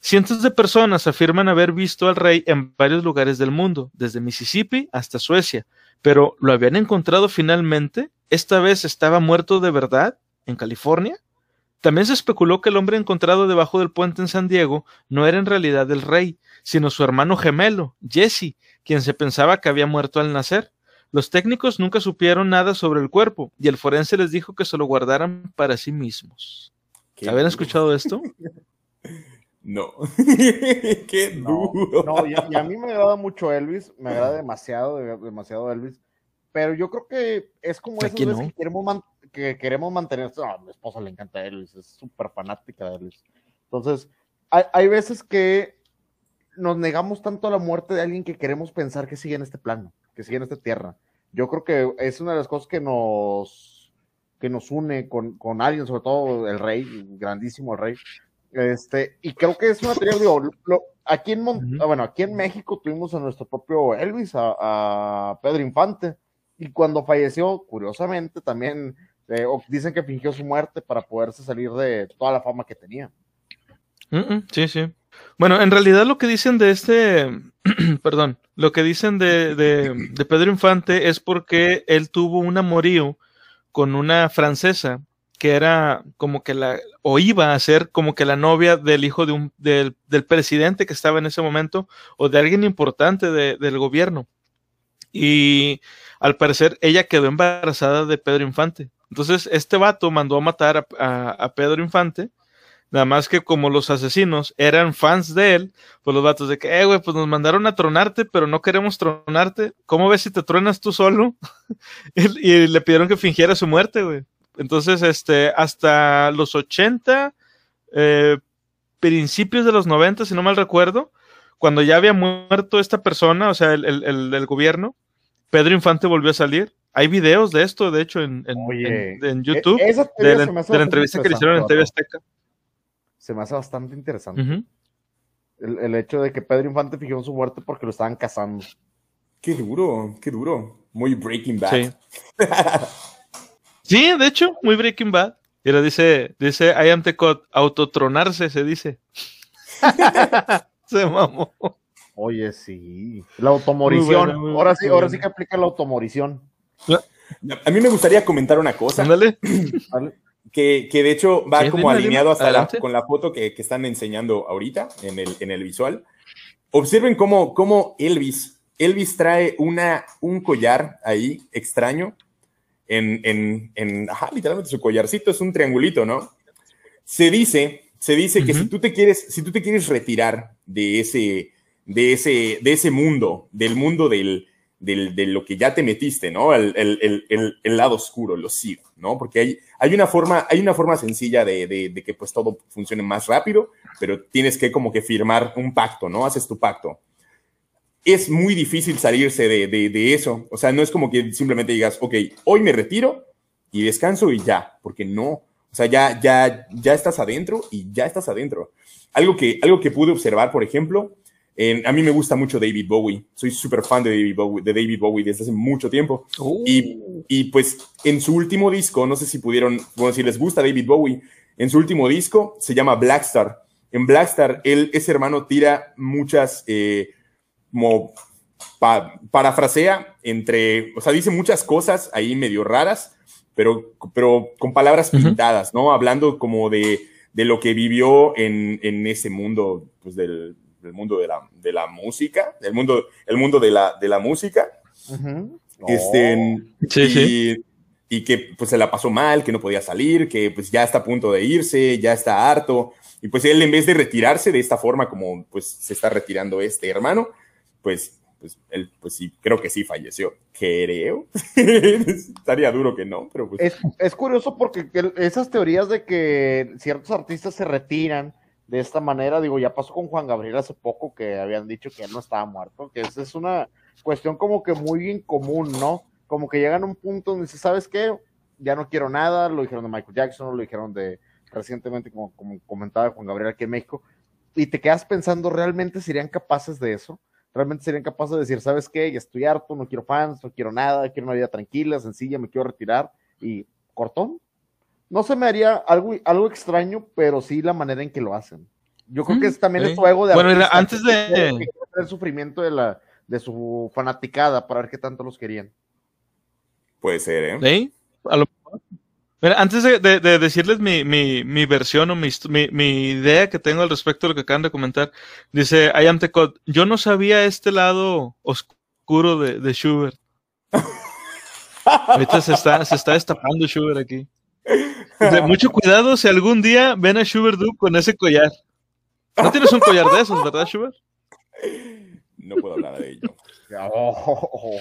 Cientos de personas afirman haber visto al rey en varios lugares del mundo, desde Mississippi hasta Suecia, pero ¿lo habían encontrado finalmente? ¿Esta vez estaba muerto de verdad en California? También se especuló que el hombre encontrado debajo del puente en San Diego no era en realidad el rey, sino su hermano gemelo, Jesse, quien se pensaba que había muerto al nacer. Los técnicos nunca supieron nada sobre el cuerpo y el forense les dijo que se lo guardaran para sí mismos. ¿Habían escuchado esto? No. Qué duro. No, y, a, mí me agrada mucho Elvis, me agrada demasiado, demasiado Elvis, pero yo creo que es como esas veces que queremos, que queremos mantener. a mi esposa le encanta Elvis, es súper fanática de Elvis. Entonces, hay, hay, veces que nos negamos tanto a la muerte de alguien que queremos pensar que sigue en este plano, que sigue en esta tierra. Yo creo que es una de las cosas que nos, que nos une con, con alguien, sobre todo el rey, grandísimo el rey, este, y creo que es una teoría, digo, aquí en bueno, aquí en México tuvimos a nuestro propio Elvis, a, Pedro Infante, y cuando falleció, curiosamente, también eh, dicen que fingió su muerte para poderse salir de toda la fama que tenía. sí, sí. Bueno, en realidad lo que dicen de este, perdón, lo que dicen de, de Pedro Infante es porque él tuvo un amorío con una francesa que era como que la, o iba a ser como que la novia del hijo de un, del, del presidente que estaba en ese momento, o de alguien importante del gobierno. Y al parecer ella quedó embarazada de Pedro Infante. Entonces este vato mandó a matar a, a, Pedro Infante, nada más que como los asesinos eran fans de él, pues los vatos de que, eh, güey, pues nos mandaron a tronarte, pero no queremos tronarte. ¿Cómo ves si te truenas tú solo? y, le pidieron que fingiera su muerte, güey. Entonces, este, hasta los 80, eh, principios de los 90, si no mal recuerdo, cuando ya había muerto esta persona, o sea, el, el, gobierno, Pedro Infante volvió a salir. Hay videos de esto, de hecho, en, en, YouTube, e, de, la, entrevista que le hicieron en TV Azteca. Se me hace bastante interesante. el, el, hecho de que Pedro Infante fijó su muerte porque lo estaban cazando. Qué duro, qué duro. Muy Breaking Bad. Sí. Sí, de hecho, muy Breaking Bad. Mira, dice, dice I am the cut, autotronarse se dice. se mamó. Oye, sí. La automorición. ahora sí, ahora sí que aplica la automorición. A mí me gustaría comentar una cosa. Ándale. que, que, de hecho va como alineado hasta la, con la foto que, que, están enseñando ahorita en el, en el visual. Observen cómo, cómo Elvis, Elvis trae una, un collar ahí extraño en, en, en ajá, literalmente su collarcito es un triangulito, ¿no? Se dice, se dice que si tú te quieres, si tú te quieres retirar de ese, de ese, de ese mundo, del mundo del, del, de lo que ya te metiste, ¿no? El, el, el, el lado oscuro, lo sigo, ¿no? Porque hay, hay, una, forma, hay una forma sencilla de, de, de, que pues todo funcione más rápido, pero tienes que como que firmar un pacto, ¿no? Haces tu pacto es muy difícil salirse de, eso. O sea, no es como que simplemente digas, ok, hoy me retiro y descanso y ya, porque no. O sea, ya, ya, ya estás adentro y ya estás adentro. Algo que, algo que pude observar, por ejemplo, a mí me gusta mucho David Bowie. Soy súper fan de David, Bowie, de David Bowie desde hace mucho tiempo. Y, oh. y, pues en su último disco, no sé si pudieron, bueno, si les gusta David Bowie, en su último disco se llama Blackstar. En Blackstar, él, ese hermano, tira muchas, eh, como parafrasea entre, o sea, dice muchas cosas ahí medio raras, pero, pero con palabras pintadas, ¿no? Hablando como de, de lo que vivió en, en ese mundo, pues del, del, mundo de la, de la música, el mundo, el mundo de la, de la música. Este, sí, y, sí. y que pues se la pasó mal, que no podía salir, que pues ya está a punto de irse, ya está harto. Y pues él en vez de retirarse de esta forma como pues se está retirando este hermano, pues, pues él, pues sí, creo que sí falleció. Creo. Estaría duro que no, pero pues. Es, curioso porque esas teorías de que ciertos artistas se retiran de esta manera, digo, ya pasó con Juan Gabriel hace poco que habían dicho que él no estaba muerto, que esa es una cuestión como que muy incomún, ¿no? Como que llegan a un punto donde dice, ¿sabes qué? Ya no quiero nada, lo dijeron de Michael Jackson, lo dijeron de recientemente, como, como comentaba Juan Gabriel aquí en México, y te quedas pensando, ¿realmente serían capaces de eso? Realmente serían capaces de decir, ¿sabes qué? Ya estoy harto, no quiero fans, no quiero nada, quiero una vida tranquila, sencilla, me quiero retirar y cortón. no se me haría algo, algo extraño, pero sí la manera en que lo hacen. Yo creo que Mm, es también sí. es su ego de Bueno, artista, antes de- el sufrimiento de la de su fanaticada para ver qué tanto los querían. Puede ser, ¿eh? ¿Sí? A lo. Mira, antes de, de- de decirles mi, mi, mi versión o mi, hist- mi, mi idea que tengo al respecto de lo que acaban de comentar, dice I am the Code. Yo no sabía este lado oscuro de, de Schubert. Ahorita se está, se está destapando Schubert aquí. Dice, mucho cuidado si algún día ven a Schubert Duke con ese collar. No tienes un collar de esos, ¿verdad, Schubert? No puedo hablar de ello. Oh.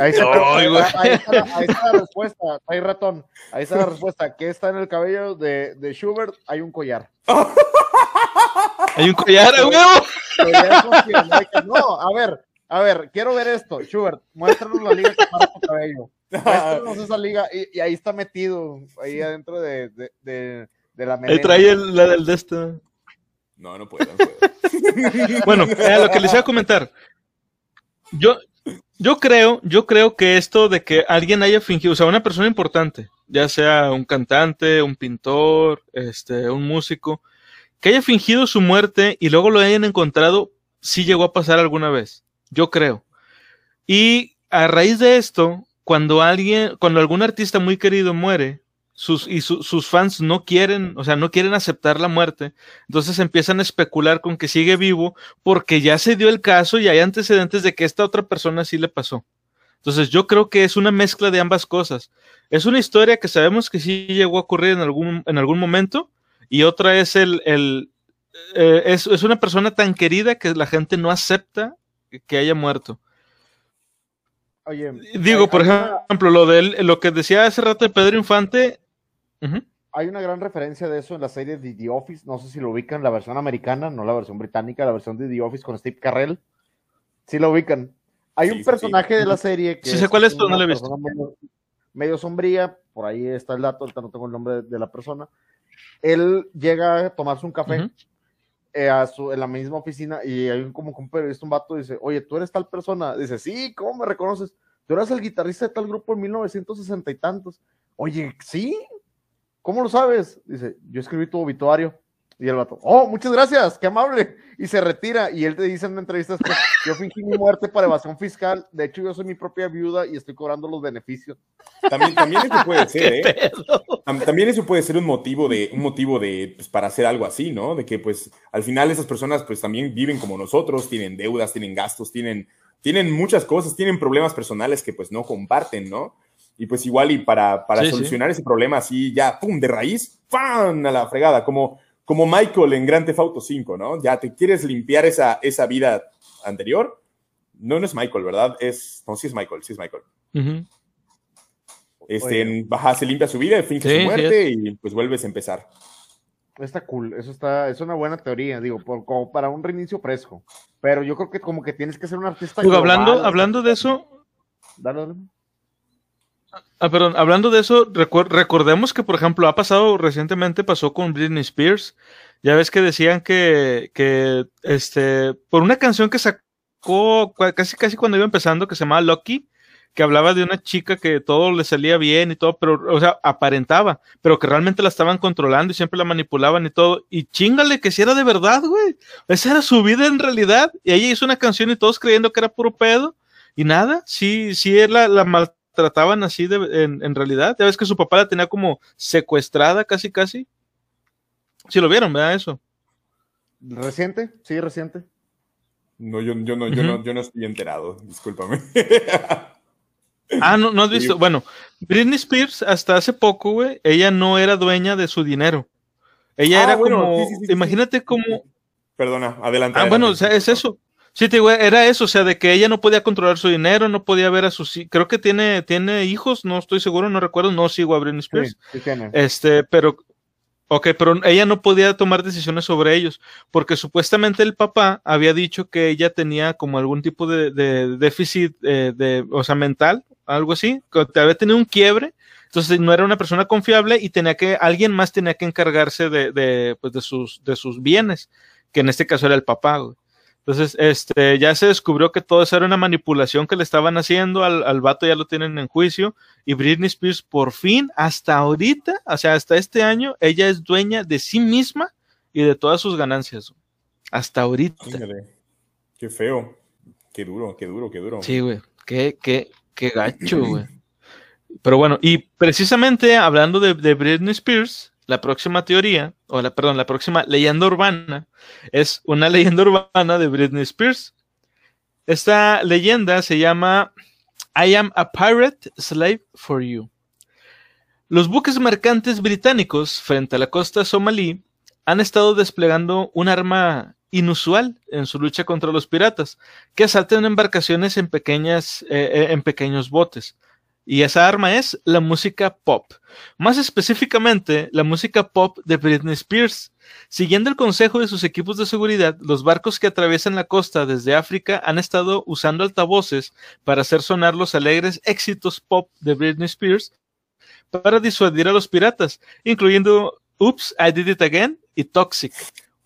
Ahí, está, Ay, güey. ahí está la- ahí está la respuesta, ahí ratón, ahí está la respuesta, ¿qué está en el cabello de, de Schubert? Hay un collar. Hay un collar, a huevo. No, a ver, a ver, quiero ver esto, Schubert, muéstranos la liga que para tu cabello. Muéstranos esa liga y, y ahí está metido, ahí adentro de, de, de, de la Ahí melena. trae el, la del de este. No, no puedo, no puedo. Bueno, eh, lo que les iba a comentar. Yo, yo creo, yo creo que esto de que alguien haya fingido, o sea, una persona importante, ya sea un cantante, un pintor, este, un músico, que haya fingido su muerte y luego lo hayan encontrado, sí llegó a pasar alguna vez. Yo creo. Y a raíz de esto, cuando alguien, cuando algún artista muy querido muere, sus, y su- sus fans no quieren, o sea, no quieren aceptar la muerte, entonces empiezan a especular con que sigue vivo porque ya se dio el caso y hay antecedentes de que esta otra persona sí le pasó. Entonces yo creo que es una mezcla de ambas cosas. Es una historia que sabemos que sí llegó a ocurrir en algún, en algún momento y otra es el, el eh, es, es una persona tan querida que la gente no acepta que haya muerto. Oye, Digo, hay- por hay una- ejemplo, lo de él- lo que decía hace rato de Pedro Infante. Hay una gran referencia de eso en la serie de The Office. No sé si lo ubican, la versión americana, no la versión británica, la versión de The Office con Steve Carrell. Sí lo ubican. Hay Sí, un sí, personaje de la serie que Sí sé cuál es, pero no lo he visto. Medio, medio sombría, por ahí está el dato, ahorita no tengo el nombre de, de la persona. Él llega a tomarse un café eh, a su, en la misma oficina y hay un, como un periodista, un vato, dice, oye, tú eres tal persona. Dice, sí, ¿cómo me reconoces? Tú eras el guitarrista de tal grupo en 1960 y tantos. Oye, sí, ¿cómo lo sabes? Dice, yo escribí tu obituario. Y el vato, oh, muchas gracias, qué amable. Y se retira. Y él te dice en una entrevista, yo fingí mi muerte para evasión fiscal. De hecho, yo soy mi propia viuda y estoy cobrando los beneficios. También, también eso puede ser, ¿Qué ¿eh? También eso puede ser un motivo de, un motivo de, pues, para hacer algo así, ¿no? De que, pues, al final esas personas, pues, también viven como nosotros, tienen deudas, tienen gastos, tienen, tienen muchas cosas, tienen problemas personales que, pues, no comparten, ¿no? Y, pues, igual y para, para Sí, sí. solucionar ese problema así, ya, pum, de raíz, ¡pam! a la fregada, como, como Michael en Grand Theft Auto 5, ¿no? Ya te quieres limpiar esa, esa vida anterior. No, no es Michael, ¿verdad? Es, no, sí es Michael, sí es Michael. Este, en- baja, se limpia su vida, finge Sí, su sí muerte y pues vuelves a empezar. Está cool, eso está, es una buena teoría, digo, por, como para un reinicio fresco. Pero yo creo que como que tienes que ser un artista. Hablando, hablando de eso, Dale, dale. Ah, perdón, hablando de eso, recordemos que, por ejemplo, ha pasado recientemente, pasó con Britney Spears. Ya ves que decían que, que este, por una canción que sacó casi, casi cuando iba empezando, que se llamaba Lucky, que hablaba de una chica que todo le salía bien y todo, pero, o sea, aparentaba, pero que realmente la estaban controlando y siempre la manipulaban y todo. Y chingale que si era de verdad, güey. Esa era su vida en realidad. Y ella hizo una canción y todos creyendo que era puro pedo. Y nada, sí, sí, él la, la maltrataban así de, en, en realidad. Ya ves que su papá la tenía como secuestrada casi, casi. Sí lo vieron, ¿verdad? Eso. ¿Reciente? Sí, reciente. No, yo, yo, no, yo, no, yo no estoy enterado, discúlpame. Ah, no, no has Sí. visto. Bueno, Britney Spears hasta hace poco, güey, ella no era dueña de su dinero. Ella Ah, era bueno, como, sí, sí, sí, sí. imagínate como, Perdona, adelante. ah, bueno, o sea, es eso. Sí, te digo, era eso, o sea, de que ella no podía controlar su dinero, no podía ver a sus, creo que tiene, tiene hijos, no estoy seguro, no recuerdo, no sigo a Britney Sí, Spears. sí tiene. Este, pero, ok, pero ella no podía tomar decisiones sobre ellos, porque supuestamente el papá había dicho que ella tenía como algún tipo de, de déficit, eh, de, o sea, mental, algo así, que había tenido un quiebre, entonces no era una persona confiable y tenía que, alguien más tenía que encargarse de, de, pues, de sus, de sus bienes, que en este caso era el papá, güey. Entonces, este, ya se descubrió que todo eso era una manipulación que le estaban haciendo, al, al vato ya lo tienen en juicio, y Britney Spears por fin, hasta ahorita, o sea, hasta este año, ella es dueña de sí misma y de todas sus ganancias. Hasta ahorita. Qué feo. Qué duro, qué duro, qué duro. Sí, güey. Qué, qué, qué gacho, güey. Pero bueno, y precisamente hablando de, de Britney Spears, la próxima teoría, o la, perdón, la próxima leyenda urbana, es una leyenda urbana de Britney Spears. Esta leyenda se llama I am a pirate slave for you. Los buques mercantes británicos frente a la costa somalí han estado desplegando un arma inusual en su lucha contra los piratas, que asaltan embarcaciones en, pequeñas, eh, eh, en pequeños botes. Y esa arma es la música pop. Más específicamente, la música pop de Britney Spears. Siguiendo el consejo de sus equipos de seguridad, los barcos que atraviesan la costa desde África han estado usando altavoces para hacer sonar los alegres éxitos pop de Britney Spears para disuadir a los piratas, incluyendo Oops, I Did It Again y Toxic.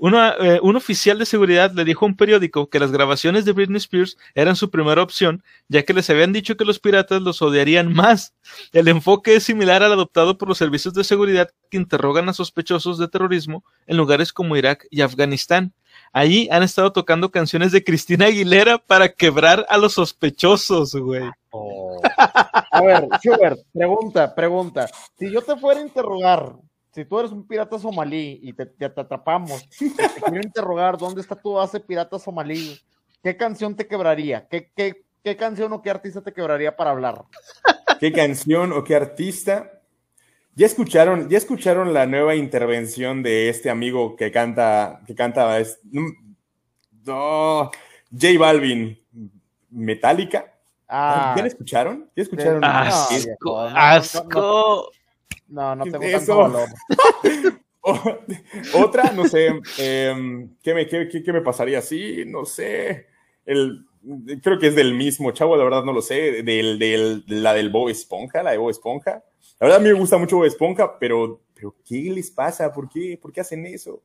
Eh, un oficial de seguridad le dijo a un periódico que las grabaciones de Britney Spears eran su primera opción, ya que les habían dicho que los piratas los odiarían más. El enfoque es similar al adoptado por los servicios de seguridad que interrogan a sospechosos de terrorismo en lugares como Irak y Afganistán. Allí han estado tocando canciones de Cristina Aguilera para quebrar a los sospechosos, güey. Oh. A ver, Schubert, pregunta, pregunta. Si yo te fuera a interrogar, si tú eres un pirata somalí y te, te- te atrapamos, te quiero interrogar dónde está tu base pirata somalí, ¿qué canción te quebraría? ¿Qué, qué, qué canción o qué artista te quebraría para hablar? ¿Qué canción o qué artista? ¿Ya escucharon, ya escucharon la nueva intervención de este amigo que canta, que canta, es- no, J Balvin, Metallica? Ah, ¿Ya la escucharon? ¿Ya escucharon? Ah, Asco, asco. No, no tengo ¿Qué es tanto eso? O- Otra, no sé, em, ¿qué, me, qué, qué- qué me pasaría así? No sé. El, creo que es del mismo chavo, la verdad no lo sé. Del, del, la del Bob Esponja, la de Bob Esponja. La verdad a mí me gusta mucho Bob Esponja, pero, pero ¿qué les pasa? ¿Por qué? ¿Por qué hacen eso?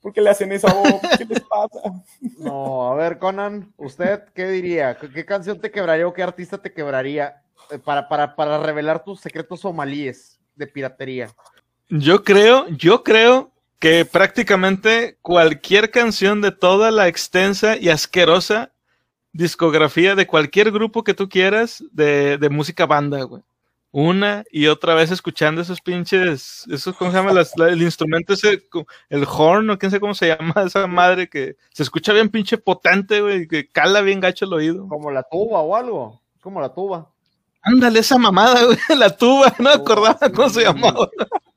¿Por qué le hacen eso a Bob? ¿Qué les pasa? No, a ver, Conan, ¿usted qué diría? ¿Qué, qué canción te quebraría o qué artista te quebraría eh, para, para, para revelar tus secretos somalíes de piratería? Yo creo, yo creo que prácticamente cualquier canción de toda la extensa y asquerosa discografía de cualquier grupo que tú quieras de, de música banda, güey. Una y otra vez escuchando esos pinches, esos, ¿cómo se llama? Las- la- el instrumento ese, el horn, o quién sé cómo se llama esa madre que se escucha bien pinche potente, güey, que cala bien gacho el oído. Como la tuba o algo, como la tuba. Ándale, esa mamada, güey, la tuba, no acordaba cómo se llamaba.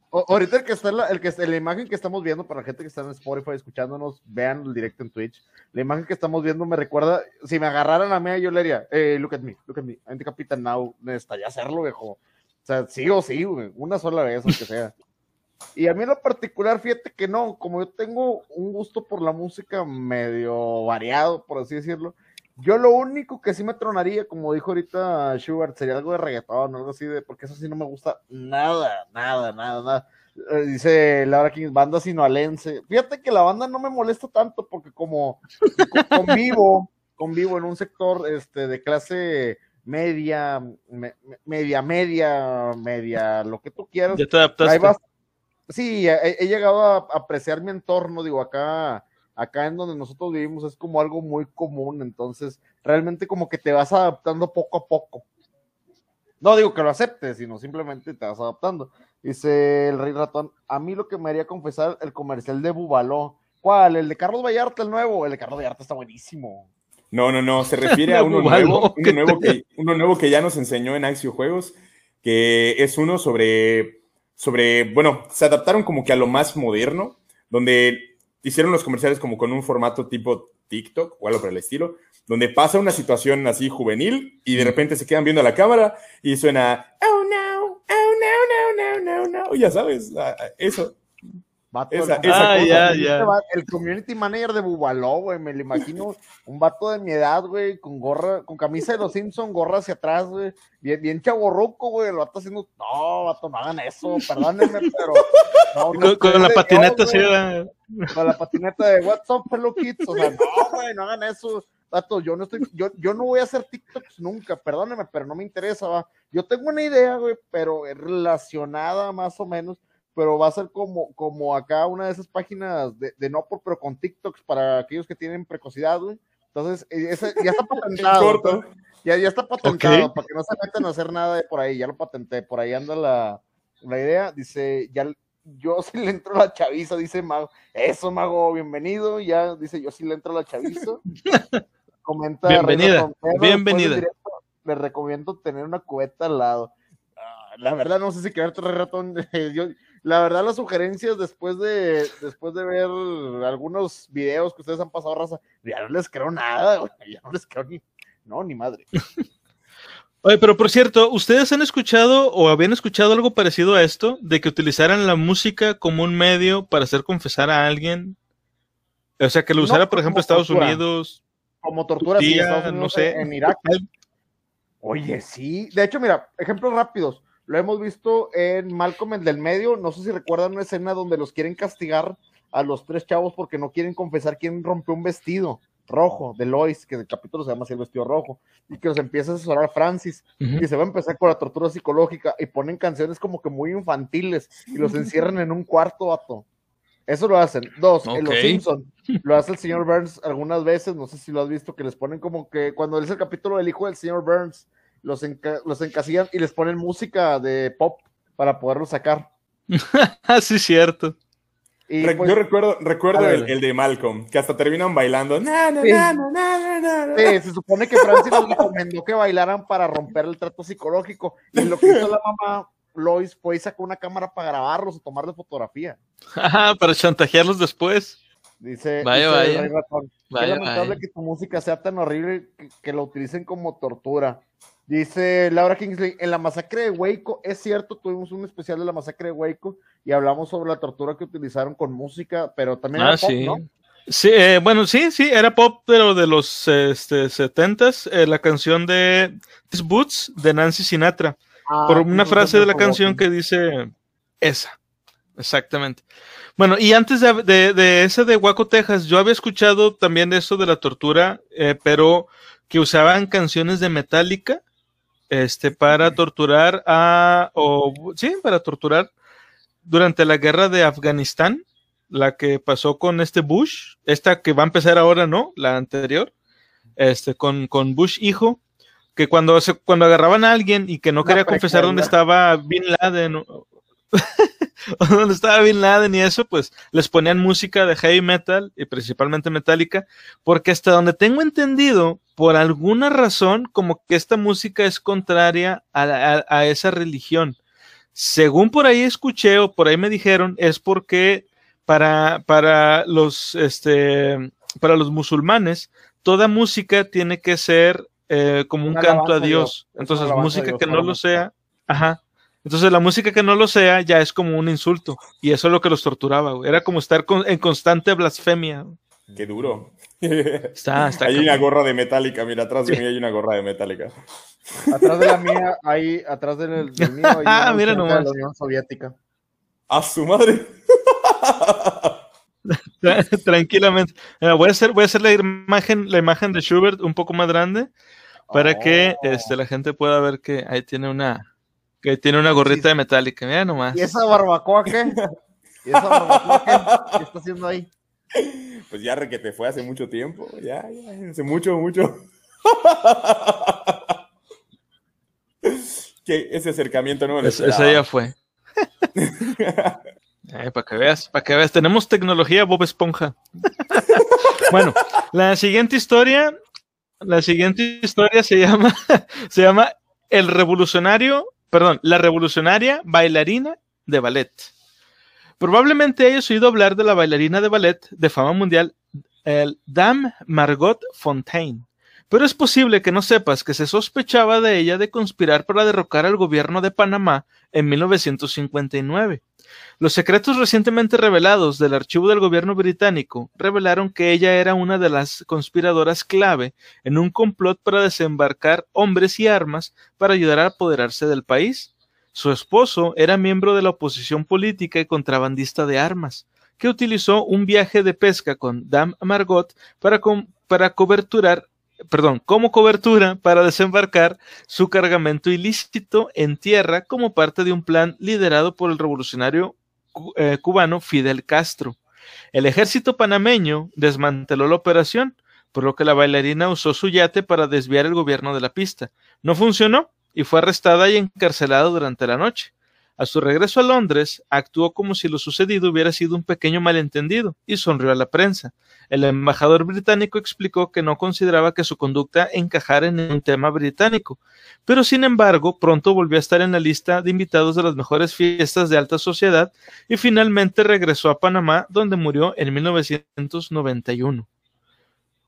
O- ahorita el que está en la, el que la imagen que estamos viendo, para la gente que está en Spotify escuchándonos, vean el directo en Twitch. La imagen que estamos viendo me recuerda, si me agarraran a mí, yo le diría, eh, look at me, look at me, I'm the Captain Now, necesitaría hacerlo, viejo. O sea, sí o sí, güey, una sola vez, aunque sea. Y a mí en lo particular, fíjate que no, como yo tengo un gusto por la música medio variado, por así decirlo, yo lo único que sí me tronaría, como dijo ahorita Schubert, sería algo de reggaetón, algo así de, porque eso sí no me gusta nada, nada, nada, nada. Eh, Dice Laura King, banda sinoalense. Fíjate que la banda no me molesta tanto porque como co- convivo, convivo en un sector este, de clase media, me- me- media, media, media, lo que tú quieras. Ya te adaptaste. Ahí vas. Sí, he, he llegado a apreciar mi entorno, digo, acá, acá en donde nosotros vivimos es como algo muy común, entonces realmente como que te vas adaptando poco a poco. No digo que lo aceptes, sino simplemente te vas adaptando. Dice el Rey Ratón, a mí lo que me haría confesar el comercial de Bubaló. ¿Cuál? ¿El de Carlos Vallarta, el nuevo? El de Carlos Vallarta está buenísimo. No, no, no, se refiere a uno nuevo, ¿qué uno nuevo, que, uno nuevo que ya nos enseñó en Axio Juegos, que es uno sobre, sobre, bueno, se adaptaron como que a lo más moderno, donde hicieron los comerciales como con un formato tipo TikTok o algo por el estilo, donde pasa una situación así juvenil y de repente se quedan viendo a la cámara y suena, oh no, oh no, no, no, no, no, ya sabes, eso. Vato, Esa- el, esa Ah, cosa. ya, ya. va- el community manager de Bubaló, güey, me lo imagino un vato de mi edad, güey, con gorra, con camisa de los Simpson, gorra hacia atrás, güey, bien, bien chaborruco, güey, el vato haciendo, no, vato, no hagan eso, perdónenme, pero no, no Con, la de patineta Dios, así, güey, ¿verdad? con la patineta de What's up, fellow kids, o sea, no, güey, no hagan eso, vato, yo no estoy, yo, yo no voy a hacer TikToks nunca, perdónenme, pero no me interesa, va, yo tengo una idea, güey, pero relacionada más o menos, pero va a ser como, como acá una de esas páginas de, de no por, pero con TikToks para aquellos que tienen precocidad, güey. Entonces, eh, ese ya está patentado. entonces, ya, ya está patentado, para que no se metan a hacer nada de por ahí, ya lo patenté, por ahí anda la, la idea, dice, ya yo sí le entro a la chaviza, dice Mago, eso Mago, bienvenido, ya dice, yo sí le entro a la chaviza. Comenta Bienvenida, del bienvenida. directo, Les recomiendo tener una cubeta al lado. Ah, La verdad no sé si quedarte re ratón. Yo, la verdad las sugerencias después de después de ver algunos videos que ustedes han pasado raza, ya no les creo nada, ya no les creo ni no ni madre. Oye, pero por cierto, ¿ustedes han escuchado o habían escuchado algo parecido a esto? De que utilizaran la música como un medio para hacer confesar a alguien. O sea, que lo No, usara, por ejemplo, Estados tortura. Unidos. Como tortura sí, Tía, Estados Unidos, no sé. en Irak. Oye, sí. De hecho, mira, ejemplos rápidos. Lo hemos visto en Malcolm el del medio. No sé si recuerdan una escena donde los quieren castigar a los tres chavos porque no quieren confesar quién rompió un vestido rojo de Lois, que el capítulo se llama así el vestido rojo, y que los empieza a asesorar Francis, y se va a empezar con la tortura psicológica, y ponen canciones como que muy infantiles, y los encierran en un cuarto, vato. Eso lo hacen. Dos, en Los Ok. Simpson lo hace el señor Burns algunas veces, no sé si lo has visto, que les ponen como que cuando es el capítulo del hijo del señor Burns, los, enca- los encasillan y les ponen música de pop para poderlo sacar. Sí, cierto. Y Re- pues, yo recuerdo, recuerdo el, de Malcolm, que hasta terminan bailando. Na, na, Sí. na, na, na, na, na. sí, se supone que Francis les recomendó que bailaran para romper el trato psicológico. Y lo que hizo la mamá Lois fue y sacó una cámara para grabarlos o tomarle fotografía. Ajá, para chantajearlos después. Dice, Vaya, dice vaya. Ratón. Vaya, Qué lamentable vaya. que tu música sea tan horrible que, que la utilicen como tortura. Dice Laura Kingsley, en la masacre de Waco, es cierto, tuvimos un especial de la masacre de Waco y hablamos sobre la tortura que utilizaron con música, pero también Ah, era pop. ¿no? Sí, eh, bueno, sí, sí, era pop, pero de los este, 70s, eh, la canción de These Boots de Nancy Sinatra. Ah, por una frase de la canción que dice esa. Exactamente. Bueno, y antes de, de, de ese de Waco, Texas, yo había escuchado también eso de la tortura, eh, pero que usaban canciones de Metallica este, para torturar a, o sí, para torturar durante la guerra de Afganistán, la que pasó con este Bush, esta que va a empezar ahora, ¿no? La anterior, este, con, con Bush hijo, que cuando, se, cuando agarraban a alguien y que no quería confesar dónde estaba Bin Laden, o- o dónde estaba Bin Laden y eso, pues les ponían música de heavy metal y principalmente metálica, porque hasta donde tengo entendido, por alguna razón, como que esta música es contraria a, a- a esa religión. Según por ahí escuché o por ahí me dijeron, es porque para, para los este para los musulmanes, toda música tiene que ser eh, como un Una canto a Dios. Entonces, música Dios que no lo sea, ajá. Entonces, la música que no lo sea ya es como un insulto. Y eso es lo que los torturaba, güey. Era como estar con- en constante blasfemia. Qué duro. Está, está hay una gorra de Metallica, mira, atrás de mí hay una gorra de Metallica. Atrás de la mía, ahí, atrás del, del mío, hay Ah, una mira ausente de nomás. la Unión Soviética. ¡A su madre! Tra- Tranquilamente. Mira, voy a hacer, voy a hacer la imagen, la imagen de Schubert un poco más grande para que Oh. este, la gente pueda ver que ahí tiene una, que tiene una gorrita de metálica. Mira nomás. ¿Y esa barbacoa qué? ¿Y esa barbacoa qué? ¿Qué está haciendo ahí? Pues ya re que te fue hace mucho tiempo, ya, ya, hace mucho, mucho. que ese acercamiento no me lo Es- esa ya fue. Eh, para que veas, para que veas, tenemos tecnología Bob Esponja. bueno, la siguiente historia, la siguiente historia se llama, se llama El revolucionario, perdón, la revolucionaria bailarina de ballet. Probablemente hayas oído hablar de la bailarina de ballet de fama mundial, el Dame Margot Fontaine, pero es posible que no sepas que se sospechaba de ella de conspirar para derrocar al gobierno de Panamá en 1959. Los secretos recientemente revelados del archivo del gobierno británico revelaron que ella era una de las conspiradoras clave en un complot para desembarcar hombres y armas para ayudar a apoderarse del país. Su esposo era miembro de la oposición política y contrabandista de armas, que utilizó un viaje de pesca con Dame Margot para, para coberturar perdón, como cobertura para desembarcar su cargamento ilícito en tierra como parte de un plan liderado por el revolucionario eh, cubano Fidel Castro. El ejército panameño desmanteló la operación, por lo que la bailarina usó su yate para desviar el gobierno de la pista. No funcionó y fue arrestada y encarcelada durante la noche. A su regreso a Londres, actuó como si lo sucedido hubiera sido un pequeño malentendido y sonrió a la prensa. El embajador británico explicó que no consideraba que su conducta encajara en un tema británico, pero sin embargo pronto volvió a estar en la lista de invitados de las mejores fiestas de alta sociedad y finalmente regresó a Panamá donde murió en 1991.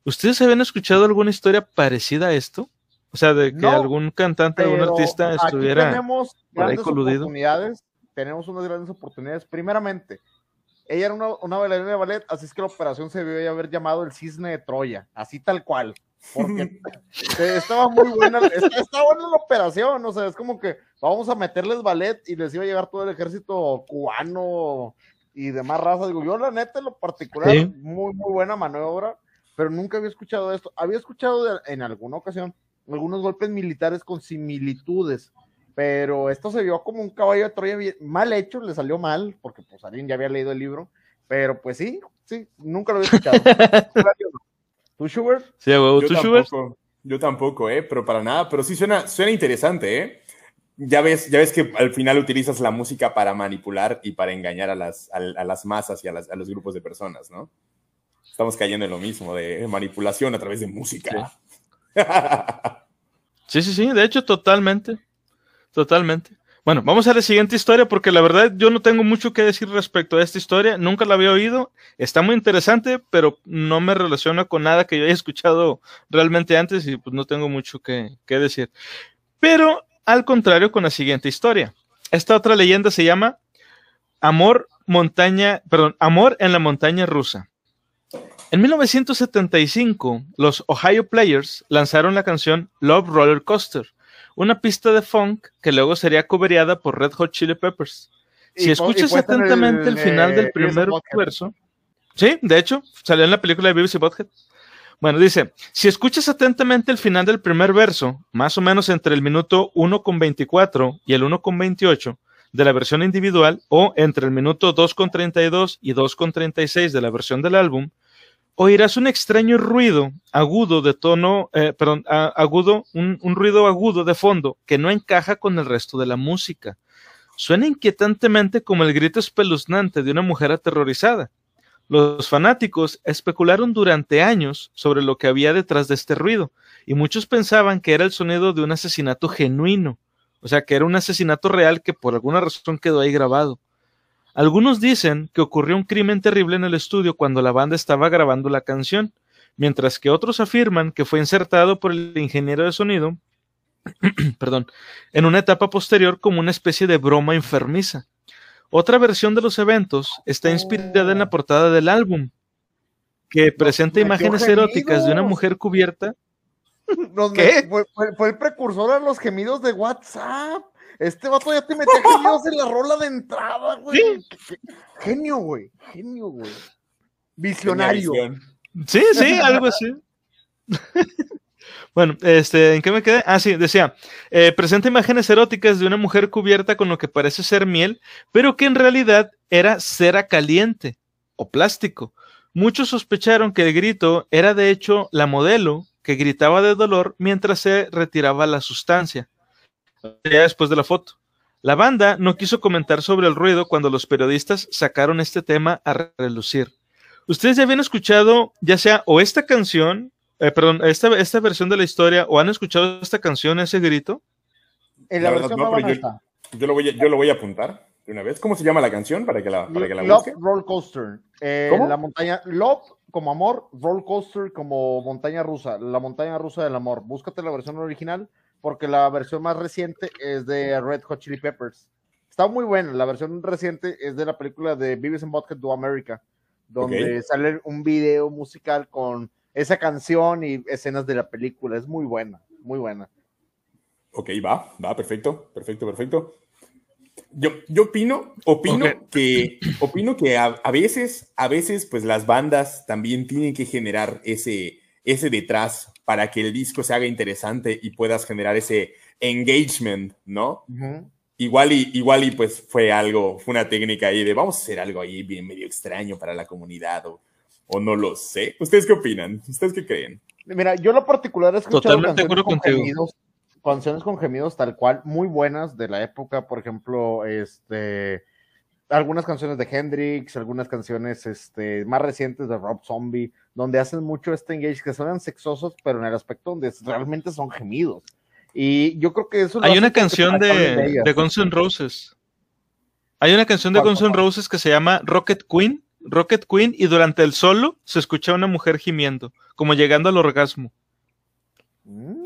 ¿Ustedes habían escuchado alguna historia parecida a esto? O sea, de que algún cantante, algún artista estuviera tenemos grandes Oportunidades, tenemos unas grandes oportunidades. Primeramente, ella era una, una, bailarina de ballet, así es que la operación se debió haber llamado el cisne de Troya, así tal cual. Porque estaba muy buena, estaba buena la operación, o sea, es como que vamos a meterles ballet y les iba a llegar todo el ejército cubano y demás razas. Digo, yo la neta, en lo particular, muy, muy buena maniobra, pero nunca había escuchado esto. Había escuchado en alguna ocasión algunos golpes militares con similitudes, pero esto se vio como un caballo de Troya mal hecho, le salió mal, porque pues alguien ya había leído el libro, pero pues sí, sí, nunca lo había escuchado. ¿Tú, Schubert? Sí, ¿tú, yo tampoco, Yo tampoco, ¿eh? Pero para nada, pero sí suena, suena interesante, ¿eh? Ya ves, ya ves que al final utilizas la música para manipular y para engañar a las, a, las masas y a, las, a, los grupos de personas, ¿no? Estamos cayendo en lo mismo, de manipulación a través de música. Sí, sí, sí, de hecho, totalmente. Totalmente. Bueno, vamos a la siguiente historia porque la verdad yo no tengo mucho que decir respecto a esta historia. Nunca la había oído. Está muy interesante, pero no me relaciona con nada que yo haya escuchado realmente antes y pues no tengo mucho que, que decir. Pero al contrario con la siguiente historia. Esta otra leyenda se llama Amor montaña, perdón, Amor en la montaña rusa. En 1975, los Ohio Players lanzaron la canción Love Roller Coaster, una pista de funk que luego sería cobereada por Red Hot Chili Peppers. Si escuchas atentamente el, final del primer verso, sí, de hecho, salió en la película de BBC Butthead. Bueno, dice, si escuchas atentamente el final del primer verso, más o menos entre el minuto 1,24 y el 1,28 de la versión individual, o entre el minuto 2,32 y 2,36 de la versión del álbum, oirás un extraño ruido agudo de tono, eh, perdón, agudo, un, un, ruido agudo de fondo que no encaja con el resto de la música. Suena inquietantemente como el grito espeluznante de una mujer aterrorizada. Los fanáticos especularon durante años sobre lo que había detrás de este ruido, y muchos pensaban que era el sonido de un asesinato genuino, o sea, que era un asesinato real que por alguna razón quedó ahí grabado. Algunos dicen que ocurrió un crimen terrible en el estudio cuando la banda estaba grabando la canción, mientras que otros afirman que fue insertado por el ingeniero de sonido, perdón, en una etapa posterior como una especie de broma enfermiza. Otra versión de los eventos está inspirada en la portada del álbum, que presenta imágenes eróticas de una mujer cubierta. ¿Qué? Fue, fue, el precursor a los gemidos de WhatsApp. Este vato ya te metía genios en la rola de entrada, güey. Genio, güey. Genio, güey. Visionario. Sí, sí, algo así. Bueno, este, ¿en qué me quedé? Ah, sí, decía, eh, presenta imágenes eróticas de una mujer cubierta con lo que parece ser miel, pero que en realidad era cera caliente o plástico. Muchos sospecharon que el grito era de hecho la modelo que gritaba de dolor mientras se retiraba la sustancia después de la foto. La banda no quiso comentar sobre el ruido cuando los periodistas sacaron este tema a relucir. ¿Ustedes ya habían escuchado, ya sea o esta canción, eh, perdón, esta, esta versión de la historia, o han escuchado esta canción, ese grito? En la, versión no, yo, yo, lo voy a, yo lo voy a apuntar de una vez. ¿Cómo se llama la canción para que la, para que la Love Roller Coaster. Eh, ¿Cómo? La montaña Love como amor, roller coaster como montaña rusa, la montaña rusa del amor. Búscate la versión original porque la versión más reciente es de Red Hot Chili Peppers. Está muy buena, la versión reciente es de la película de Beavis and Butthead Do America, donde sale un video musical con esa canción y escenas de la película. Es muy buena, muy buena. Ok, va, va, perfecto, perfecto, perfecto. Yo, yo opino, opino que, opino que a, veces, a veces, pues las bandas también tienen que generar ese, ese detrás para que el disco se haga interesante y puedas generar ese engagement, ¿no? Igual y, igual y pues fue algo, fue una técnica ahí de vamos a hacer algo ahí bien medio extraño para la comunidad o, o no lo sé. ¿Ustedes qué opinan? ¿Ustedes qué creen? Mira, yo lo particular es que Totalmente de acuerdo contigo canciones con gemidos tal cual, muy buenas de la época, por ejemplo, este, algunas canciones de Hendrix, algunas canciones este, más recientes de Rob Zombie, donde hacen mucho este engage, que suenan sexosos, pero en el aspecto donde realmente son gemidos. Y yo creo que eso... Hay una canción de, de, Guns N' Roses. Hay una canción de Guns N' Roses que se llama Rocket Queen, Rocket Queen, y durante el solo se escucha una mujer gimiendo, como llegando al orgasmo. Mm.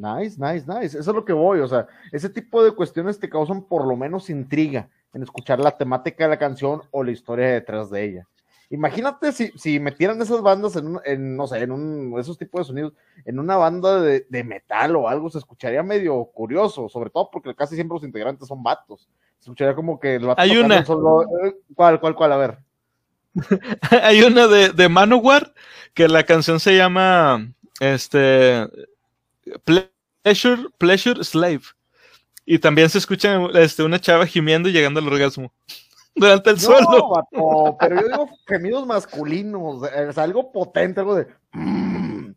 Nice, nice, nice. Eso es lo que voy. O sea, ese tipo de cuestiones te causan por lo menos intriga en escuchar la temática de la canción o la historia detrás de ella. Imagínate si, si metieran esas bandas en, no sé, en un, esos tipos de sonidos, en una banda de, metal o algo, se escucharía medio curioso, sobre todo porque casi siempre los integrantes son vatos. Se escucharía como que el Hay una. Solo, eh, ¿Cuál, cuál, cuál? A ver. Hay una de, de Manowar que la canción se llama este Pleasure, Pleasure Slave. Y también se escucha este, una chava gimiendo y llegando al orgasmo. Durante el no, suelo. pero yo digo gemidos masculinos. Es algo potente, algo de. Mm,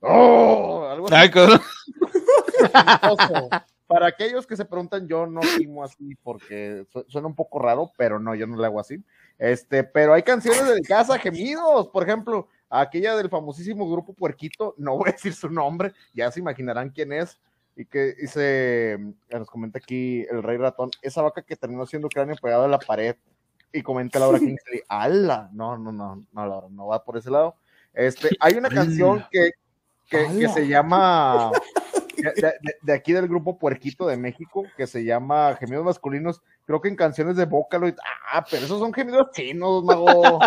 oh, algo Ay, Para aquellos que se preguntan, yo no gimo así porque suena un poco raro, pero no, yo no le hago así. Este, pero hay canciones dedicadas a gemidos, por ejemplo, aquella del famosísimo grupo Puerquito, no voy a decir su nombre, ya se imaginarán quién es, y que dice, nos comenta aquí el Rey Ratón, esa vaca que terminó siendo cráneo pegado a la pared, y comenta Laura Kingsley, ¡ala! No, no, no, no, Laura, no va por ese lado. Este, hay una canción que, que, se llama de, aquí del grupo Puerquito de México, que se llama Gemidos Masculinos, creo que en canciones de Vocaloid, ah, pero esos son gemidos chinos, mago.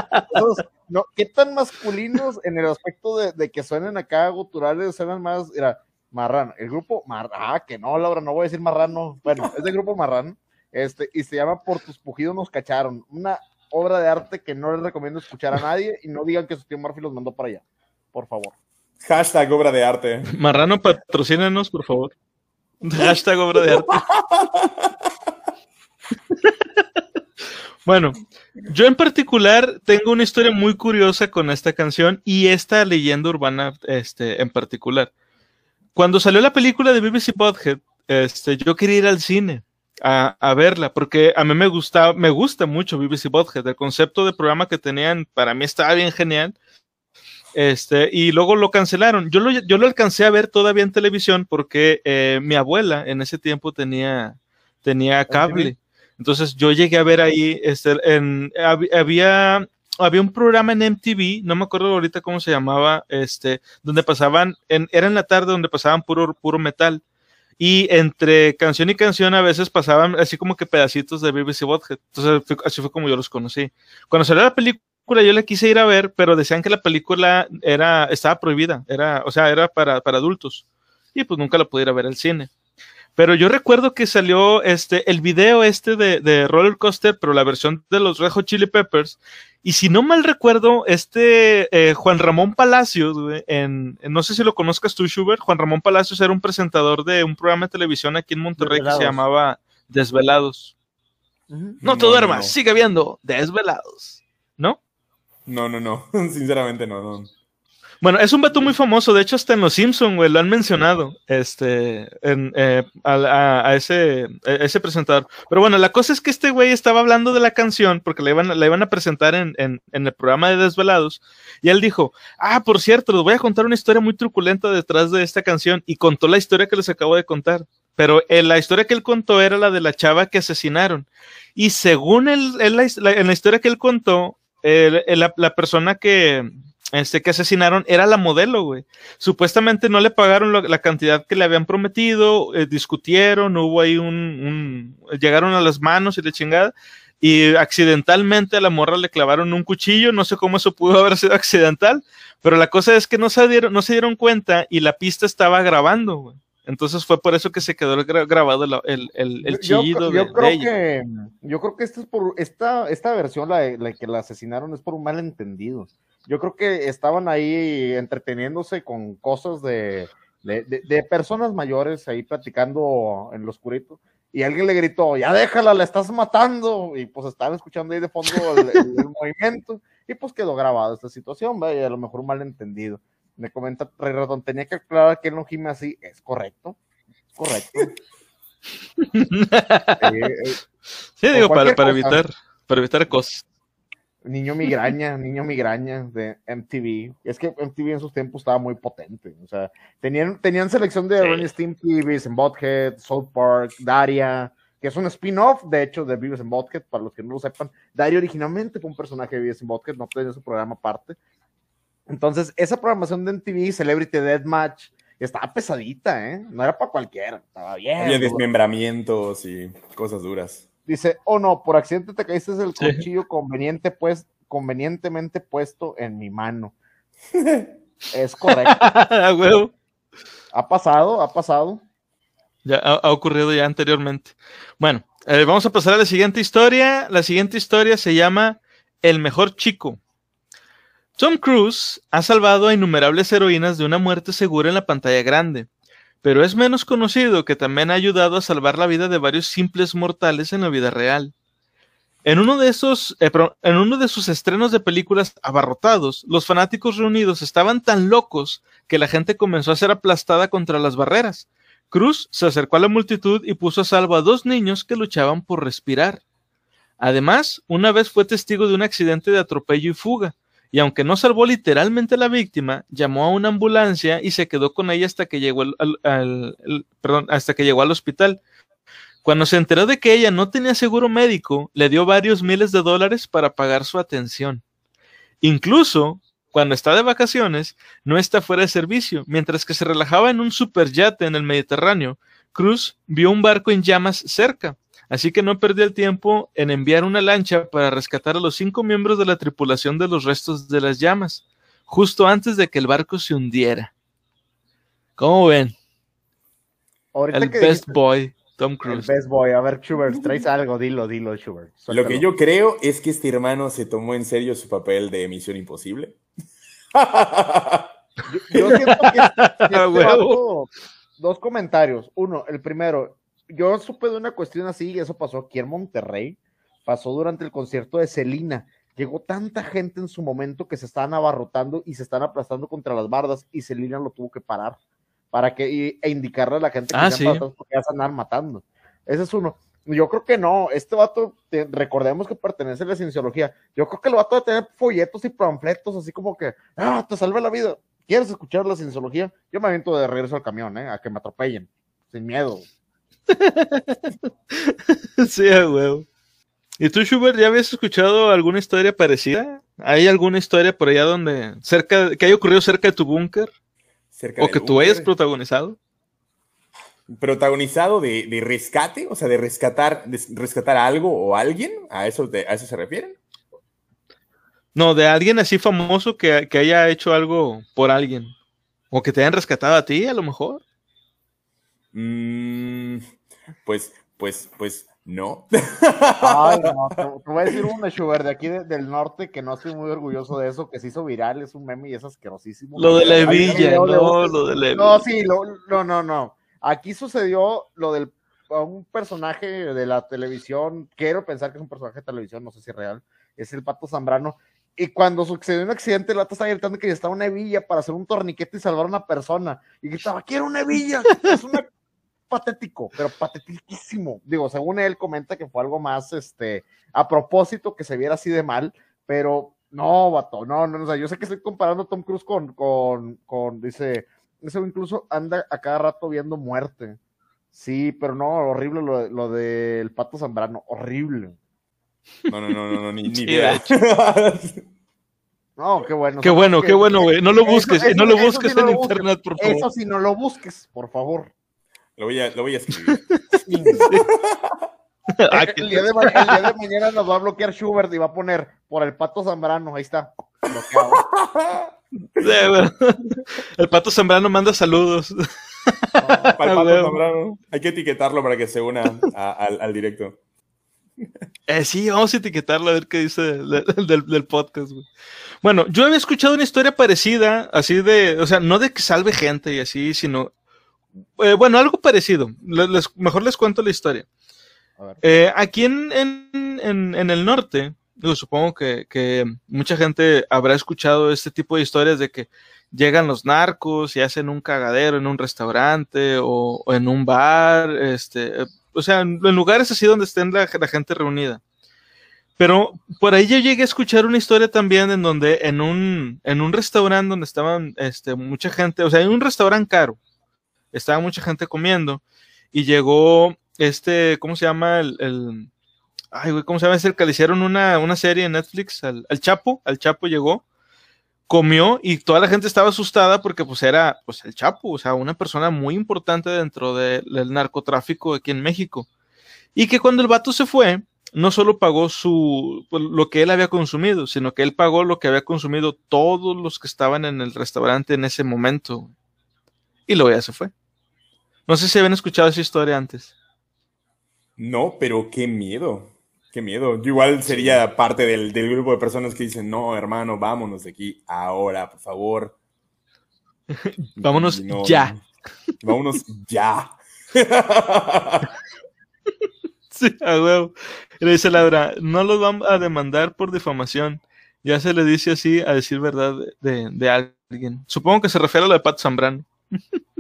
no, ¿Qué tan masculinos en el aspecto de, que suenen acá guturales, suenan más, mira, Marrano, el grupo Marrano, ah, que no, Laura, no voy a decir Marrano, bueno, es del grupo Marrano, este, y se llama Por tus pujidos nos cacharon, una obra de arte que no les recomiendo escuchar a nadie y no digan que su tío Murphy los mandó para allá, por favor. Hashtag obra de arte. Marrano, patrocínanos, por favor. Hashtag obra de arte. bueno, yo en particular tengo una historia muy curiosa con esta canción y esta leyenda urbana este, en particular. Cuando salió la película de BBC Podhead, este, yo quería ir al cine a, a, verla porque a mí me gusta, me gusta mucho BBC Podhead. El concepto de programa que tenían para mí estaba bien genial este, y luego lo cancelaron. Yo lo, yo lo alcancé a ver todavía en televisión porque eh, mi abuela en ese tiempo tenía, tenía cable. Entonces yo llegué a ver ahí, este, en, había, había un programa en MTV, no me acuerdo ahorita cómo se llamaba, este, donde pasaban, en, era en la tarde donde pasaban puro, puro metal. Y entre canción y canción a veces pasaban así como que pedacitos de BBC Bothead. Entonces así fue como yo los conocí. Cuando salió la película, yo la quise ir a ver, pero decían que la película era, estaba prohibida, era, o sea, era para, para adultos. Y pues nunca la pude ir a ver al cine. Pero yo recuerdo que salió este, el video este de, de, Roller Coaster, pero la versión de los Rejo Chili Peppers. Y si no mal recuerdo, este eh, Juan Ramón Palacios, en, no sé si lo conozcas tú, Schubert, Juan Ramón Palacios era un presentador de un programa de televisión aquí en Monterrey que se llamaba Desvelados. No te duermas, sigue viendo Desvelados. No, no, no. Sinceramente no, no. Bueno, es un vato muy famoso, de hecho hasta en Los Simpson, güey, lo han mencionado, este, en, eh, a, ese, ese presentador. Pero bueno, la cosa es que este güey estaba hablando de la canción, porque la iban, la iban a presentar en, en, en, el programa de Desvelados, y él dijo, ah, por cierto, les voy a contar una historia muy truculenta detrás de esta canción, y contó la historia que les acabo de contar. Pero eh, la historia que él contó era la de la chava que asesinaron. Y según él, en la historia que él contó, la, persona que, este, que asesinaron era la modelo, güey. Supuestamente no le pagaron la cantidad que le habían prometido, eh, discutieron, hubo ahí un, llegaron a las manos y de chingada, y accidentalmente a la morra le clavaron un cuchillo, no sé cómo eso pudo haber sido accidental, pero la cosa es que no se dieron, no se dieron cuenta y la pista estaba grabando, güey. Entonces fue por eso que se quedó grabado el, el, el chillido yo, de, creo ella. Que, yo creo que esta es por esta, esta versión, la, la que la asesinaron, es por un malentendido. Yo creo que estaban ahí entreteniéndose con cosas de, de, de, personas mayores ahí platicando en lo oscurito. Y alguien le gritó, ya déjala, la estás matando. Y pues estaban escuchando ahí de fondo el, movimiento. Y pues quedó grabada esta situación, vaya, a lo mejor un malentendido me comenta Rey Ratón, tenía que aclarar que él no gime así, es correcto, correcto. Eh, sí, digo, para, para evitar, para evitar cosas. Niño migraña, niño migraña de MTV. Es que MTV en sus tiempos estaba muy potente. O sea, tenían, tenían selección de sí. Ren Steam Beavis en Bothead, South Park, Daria, que es un spin-off, de hecho, de Beavis en Bothead, para los que no lo sepan. Daria originalmente fue un personaje de Beavis en Bothead, no tenía su programa aparte. Entonces, esa programación de MTV, Celebrity Deathmatch, estaba pesadita, ¿eh? No era para cualquiera, estaba bien. Había desmembramientos y cosas duras. Dice, oh no, por accidente te caíste el sí. cuchillo conveniente, pues, convenientemente puesto en mi mano. es correcto. ha pasado, ha pasado. Ya ha, ha ocurrido ya anteriormente. Bueno, eh, vamos a pasar a la siguiente historia. La siguiente historia se llama El mejor chico. Tom Cruise ha salvado a innumerables heroínas de una muerte segura en la pantalla grande, pero es menos conocido que también ha ayudado a salvar la vida de varios simples mortales en la vida real. En uno de esos, eh, en uno de sus estrenos de películas abarrotados, los fanáticos reunidos estaban tan locos que la gente comenzó a ser aplastada contra las barreras. Cruz se acercó a la multitud y puso a salvo a dos niños que luchaban por respirar. Además, una vez fue testigo de un accidente de atropello y fuga, y aunque no salvó literalmente a la víctima, llamó a una ambulancia y se quedó con ella hasta que llegó al, perdón, hasta que llegó al hospital. Cuando se enteró de que ella no tenía seguro médico, le dio varios miles de dólares para pagar su atención. Incluso, cuando está de vacaciones, no está fuera de servicio, mientras que se relajaba en un superyate en el Mediterráneo, Cruz vio un barco en llamas cerca, así que no perdió el tiempo en enviar una lancha para rescatar a los cinco miembros de la tripulación de los restos de las llamas, justo antes de que el barco se hundiera. ¿Cómo ven? Ahorita el best boy, Tom Cruise. El best boy. A ver, Schubert, traes algo, dilo, dilo, Schubert. Lo que yo creo es que este hermano se tomó en serio su papel de Misión Imposible. yo, yo, siento que, que este dos comentarios. Uno, el primero, yo supe de una cuestión así, y eso pasó aquí en Monterrey, pasó durante el concierto de Celina. Llegó tanta gente en su momento que se estaban abarrotando y se están aplastando contra las bardas y Celina lo tuvo que parar para que y, e indicarle a la gente que ah, se sí. porque ya se andan matando. Ese es uno. Yo creo que no, este vato, te, recordemos que pertenece a la cienciología. Yo creo que el vato de tener folletos y panfletos así como que, ah, te salve la vida. ¿Quieres escuchar la cienciología? Yo me aviento de regreso al camión, ¿eh? A que me atropellen, sin miedo. sí, huevo. ¿Y tú, Schubert, ya habías escuchado alguna historia parecida? ¿Hay alguna historia por allá donde, cerca, que haya ocurrido cerca de tu búnker? ¿O que tú hayas protagonizado? ¿Protagonizado de, de, rescate? O sea, de rescatar, de rescatar algo o alguien? ¿A eso, de, ¿A eso se refieren? No, de alguien así famoso que, que haya hecho algo por alguien. O que te hayan rescatado a ti, a lo mejor. Mm, pues, pues, pues, no. Ay, no, te, te, voy a decir un Schubert de aquí de, del norte que no estoy muy orgulloso de eso, que se hizo viral, es un meme y es asquerosísimo. Lo de la hebilla, no, lo de la hebilla. No, sí, lo, no, no, no. Aquí sucedió lo del un personaje de la televisión, quiero pensar que es un personaje de televisión, no sé si es real, es el Pato Zambrano, y cuando sucedió un accidente, el vato estaba gritando que necesitaba una hebilla para hacer un torniquete y salvar a una persona. Y gritaba, quiero una hebilla. Es una patético, pero patetiquísimo. Digo, según él comenta que fue algo más, este, a propósito que se viera así de mal, pero no, vato, no, no, o sea, yo sé que estoy comparando a Tom Cruise con, con, con, dice, eso incluso anda a cada rato viendo muerte. Sí, pero no, horrible lo, lo del Pato Zambrano, horrible. No, no, no, no, no ni, ni idea. No, qué bueno. Qué ¿sabes bueno, qué? bueno, güey. No lo busques, eso- no lo busques sí no en lo busques. internet, por favor. Eso sí, no lo busques, por favor. Lo voy a, lo voy a escribir. Ah, el, día de, ma- el día de mañana nos va a bloquear Schubert y va a poner por el pato Zambrano. Ahí está. Bloqueado. El pato Zambrano manda saludos. Para el Pato. Zambrano. Hay que etiquetarlo para que se una a- al, al directo. Eh, sí, vamos a etiquetarlo a ver qué dice del, del- del podcast, güey. Bueno, yo había escuchado una historia parecida, así de, o sea, no de que salve gente y así, sino, eh, bueno, algo parecido. Le- les- mejor les cuento la historia. Eh, aquí en, en, en, en el norte, digo, supongo que, que mucha gente habrá escuchado este tipo de historias de que llegan los narcos y hacen un cagadero en un restaurante o, o en un bar, este, o sea, en, en lugares así donde estén la, la gente reunida. Pero por ahí yo llegué a escuchar una historia también en donde en un, en un restaurante donde estaban este, mucha gente, o sea, en un restaurante caro, estaba mucha gente comiendo y llegó este, ¿cómo se llama? El, el- ay, güey, ¿cómo se llama? Es el que le hicieron una, una serie en Netflix, al, al Chapo, al Chapo llegó, comió y toda la gente estaba asustada porque pues era pues el Chapo, o sea, una persona muy importante dentro de- del narcotráfico aquí en México. Y que cuando el vato se fue, no solo pagó su pues, lo que él había consumido, sino que él pagó lo que había consumido todos los que estaban en el restaurante en ese momento. Y luego ya se fue. No sé si habían escuchado esa historia antes. No, pero qué miedo. Qué miedo. Yo igual sería parte del, del grupo de personas que dicen, no, hermano, vámonos de aquí ahora, por favor. Vámonos no- ya. Vámonos ya. Sí, a huevo. Le dice Laura, no los van a demandar por difamación. Ya se le dice así a decir verdad de, de alguien. Supongo que se refiere a lo de Pat Zambrano.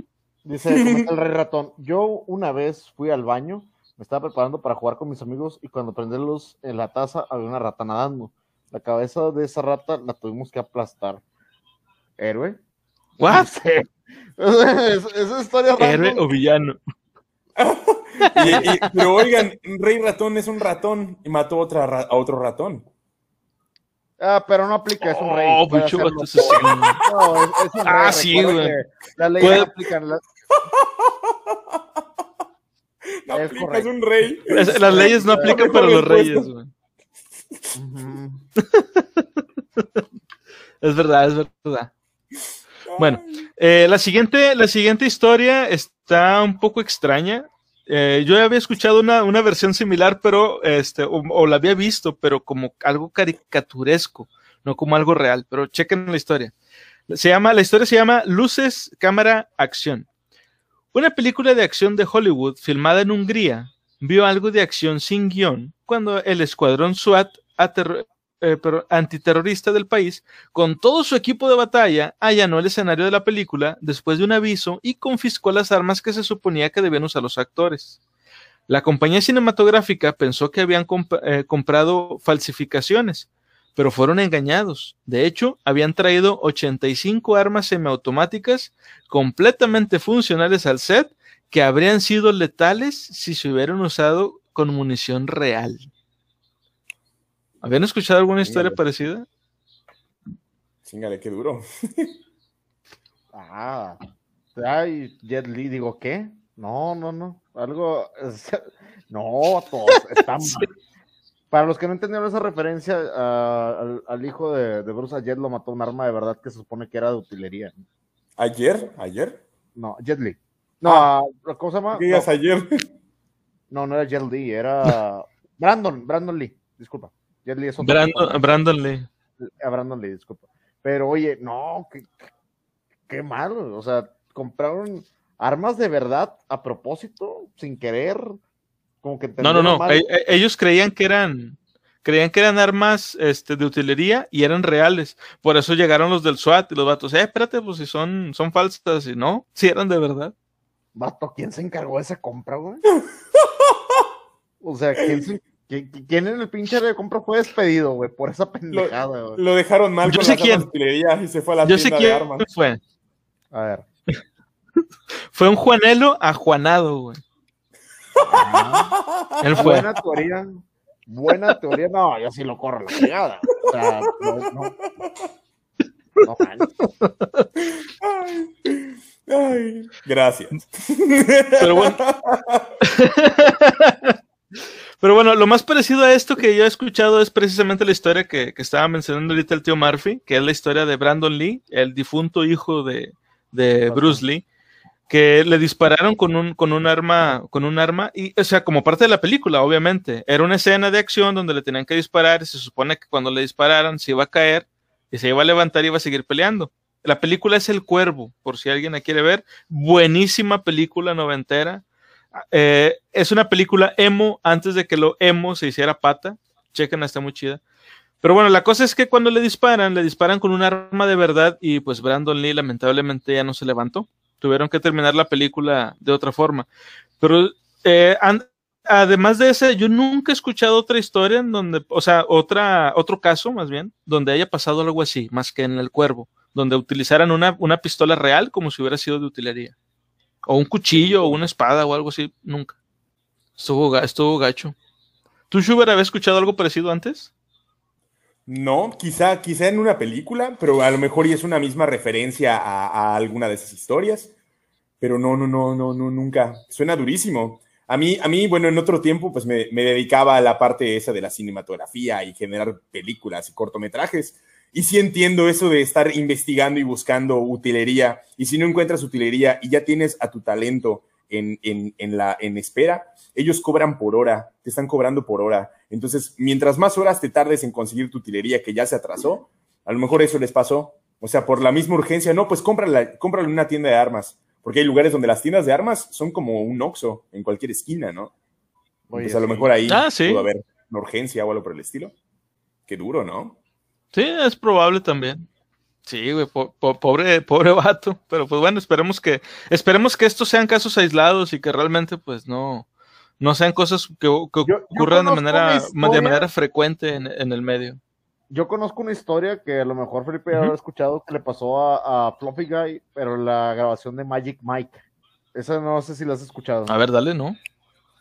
Dice el rey ratón. Yo una vez fui al baño, me estaba preparando para jugar con mis amigos y cuando prendí la luz en la taza había una rata nadando. La cabeza de esa rata la tuvimos que aplastar. ¿Héroe? ¿What? Sí. Es- Esa historia ¿Héroe random. o villano? Y- y- pero oigan, Rey Ratón es un ratón y mató otra ra- a otro ratón. Ah, pero no aplica, es un rey. Oh. No, es, es un Ah, rey, sí, recuerda güey. Las leyes Puede- no aplican. la- No Es aplicas correcto. un rey. Es- Las leyes no aplican para los reyes, güey. Es verdad, es verdad. Bueno, eh, la, siguiente, la siguiente historia está un poco extraña. Eh, yo ya había escuchado una, una versión similar, pero este, o, o la había visto, pero como algo caricaturesco, no como algo real. Pero chequen la historia. Se llama, la historia se llama Luces, Cámara, Acción. Una película de acción de Hollywood filmada en Hungría vio algo de acción sin guion cuando el escuadrón SWAT eh, antiterrorista del país con todo su equipo de batalla, allanó el escenario de la película después de un aviso y confiscó las armas que se suponía que debían usar los actores. La compañía cinematográfica pensó que habían eh, comprado falsificaciones, pero fueron engañados. De hecho, habían traído 85 armas semiautomáticas completamente funcionales al set que habrían sido letales si se hubieran usado con munición real. ¿Habían escuchado alguna historia parecida? Chingale, qué duro. Ah, ay, Jet Li, digo, ¿qué? No, no, no, algo, no, todos están, para los que no entendieron esa referencia, ah, al, al hijo de, de Bruce, a Jet lo mató un arma de verdad que se supone que era de utilería, ¿Ayer? ¿Ayer? no, Jet Li, no, ah, ¿cómo se llama? ¿Qué digas No, ayer? no, no era Jet Li, era Brandon, Brandon Lee, disculpa, Jet Li es otro Brandon, Brandon Lee. a Brandon Lee, disculpa. Pero oye, no, qué, qué mal, o sea, compraron armas de verdad a propósito, sin querer, como que No, no, no. mal. e- e- Ellos creían que eran, creían que eran armas este, de utilería y eran reales. Por eso llegaron los del SWAT y los vatos, eh, espérate, pues si son, son falsas, y no, si eran de verdad. Vato, ¿quién se encargó de esa compra, güey? O sea, ¿quién, se- quién en el pinche de compra fue despedido, güey, por esa pendejada, güey? Lo dejaron mal Yo con sé las armas quién. de y se fue a la Yo sé tienda de quién armas. fue. A ver. Fue un Juanelo ajuanado, güey. Él fue. Buena teoría. Buena teoría. No, yo sí lo corro la fregada. O sea, no, no. No manches. Ay, ay, gracias. Pero bueno. Pero bueno, lo más parecido a esto que yo he escuchado es precisamente la historia que, que estaba mencionando ahorita el tío Murphy, que es la historia de Brandon Lee, el difunto hijo de, de Bruce Lee, que le dispararon con un, con un arma, con un arma, y, o sea, como parte de la película, obviamente. Era una escena de acción donde le tenían que disparar, y se supone que cuando le dispararan se iba a caer, y se iba a levantar y iba a seguir peleando. La película es El Cuervo, por si alguien la quiere ver. Buenísima película noventera. Eh, es una película emo antes de que lo emo se hiciera pata. Chequen, está muy chida. Pero bueno, la cosa es que cuando le disparan, le disparan con un arma de verdad y pues Brandon Lee lamentablemente ya no se levantó. Tuvieron que terminar la película de otra forma. Pero eh, además de ese, yo nunca he escuchado otra historia en donde, o sea, otra, otro caso más bien, donde haya pasado algo así, más que en El Cuervo, donde utilizaran una, una pistola real como si hubiera sido de utilería. O un cuchillo o una espada o algo así, nunca. Estuvo, estuvo gacho. ¿Tú, Schubert, habías escuchado algo parecido antes? No, quizá, quizá en una película, pero a lo mejor y es una misma referencia a, alguna de esas historias. Pero no, no, no, no, no, nunca. Suena durísimo. A mí, a mí, bueno, en otro tiempo, pues me, me dedicaba a la parte esa de la cinematografía y generar películas y cortometrajes. Y sí entiendo eso de estar investigando y buscando utilería. Y si no encuentras utilería y ya tienes a tu talento en, en, en la, en espera, ellos cobran por hora, te están cobrando por hora. Entonces, mientras más horas te tardes en conseguir tu utilería que ya se atrasó, a lo mejor eso les pasó. O sea, por la misma urgencia, no, pues cómprala, cómprala en una tienda de armas. Porque hay lugares donde las tiendas de armas son como un Oxxo en cualquier esquina, ¿no? Oye, pues a lo mejor ahí Ah, sí. pudo haber una urgencia o algo por el estilo. Qué duro, ¿no? Sí, es probable también. Sí, güey, po- po- pobre, pobre vato. Pero pues bueno, esperemos que, esperemos que estos sean casos aislados y que realmente, pues, no, no sean cosas que, que Yo- yo ocurran de manera, de manera frecuente en, en el medio. Yo conozco una historia que a lo mejor Felipe ya Ujú. habrá escuchado que le pasó a, a Fluffy Guy, pero la grabación de Magic Mike. Esa no sé si la has escuchado. A ver, dale, ¿no?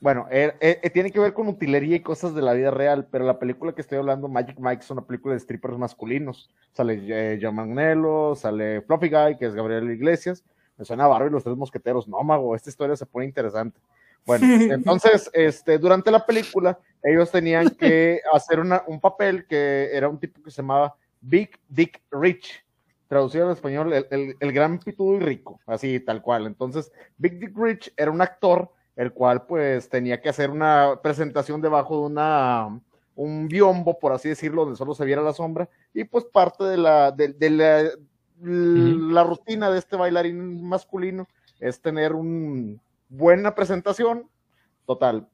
Bueno, eh, eh, tiene que ver con utilería y cosas de la vida real, pero la película que estoy hablando, Magic Mike, es una película de strippers masculinos. Sale eh, John Magnello, sale Fluffy Guy, que es Gabriel Iglesias. Me suena a Barro y los tres mosqueteros. No, mago, esta historia se pone interesante. Bueno, entonces, este, durante la película, ellos tenían que hacer una- un papel que era un tipo que se llamaba Big Dick Rich, traducido al español, el, el- el gran pitudo y rico, así tal cual. Entonces, Big Dick Rich era un actor, el cual pues tenía que hacer una presentación debajo de una un biombo, por así decirlo, donde solo se viera la sombra, y pues parte de la, de, de la, la rutina de este bailarín masculino es tener una buena presentación, total,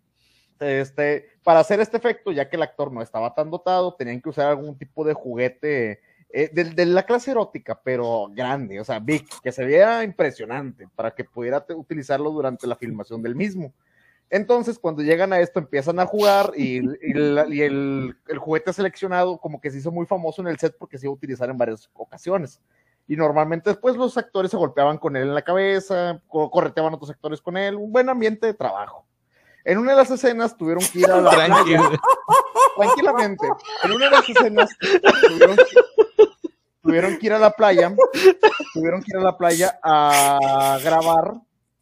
este, para hacer este efecto, ya que el actor no estaba tan dotado, tenían que usar algún tipo de juguete eh, de, de la clase erótica, pero grande, o sea, big, que se viera impresionante para que pudiera utilizarlo durante la filmación del mismo. Entonces, cuando llegan a esto, empiezan a jugar y, y la- y el, el juguete seleccionado como que se hizo muy famoso en el set porque se iba a utilizar en varias ocasiones. Y normalmente después los actores se golpeaban con él en la cabeza, co- correteaban a otros actores con él, un buen ambiente de trabajo. En una de las escenas tuvieron que ir a la playa, Tranquilo. tranquilamente. En una de las escenas tuvieron que, tuvieron que ir a la playa, tuvieron que ir a la playa a grabar,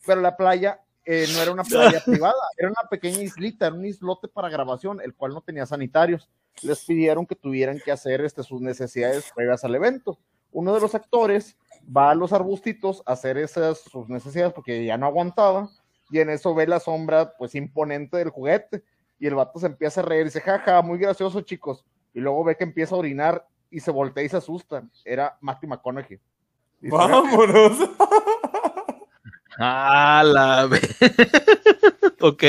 pero la playa eh, no era una playa privada, era una pequeña islita, era un islote para grabación, el cual no tenía sanitarios. Les pidieron que tuvieran que hacer este, sus necesidades previas al evento. Uno de los actores va a los arbustitos a hacer esas sus necesidades porque ya no aguantaba y en eso ve la sombra pues imponente del juguete y el vato se empieza a reír y dice, jaja, muy gracioso chicos, y luego ve que empieza a orinar y se voltea y se asusta, era Matthew McConaughey. Dice, Vámonos. Ah, la ve- Ok.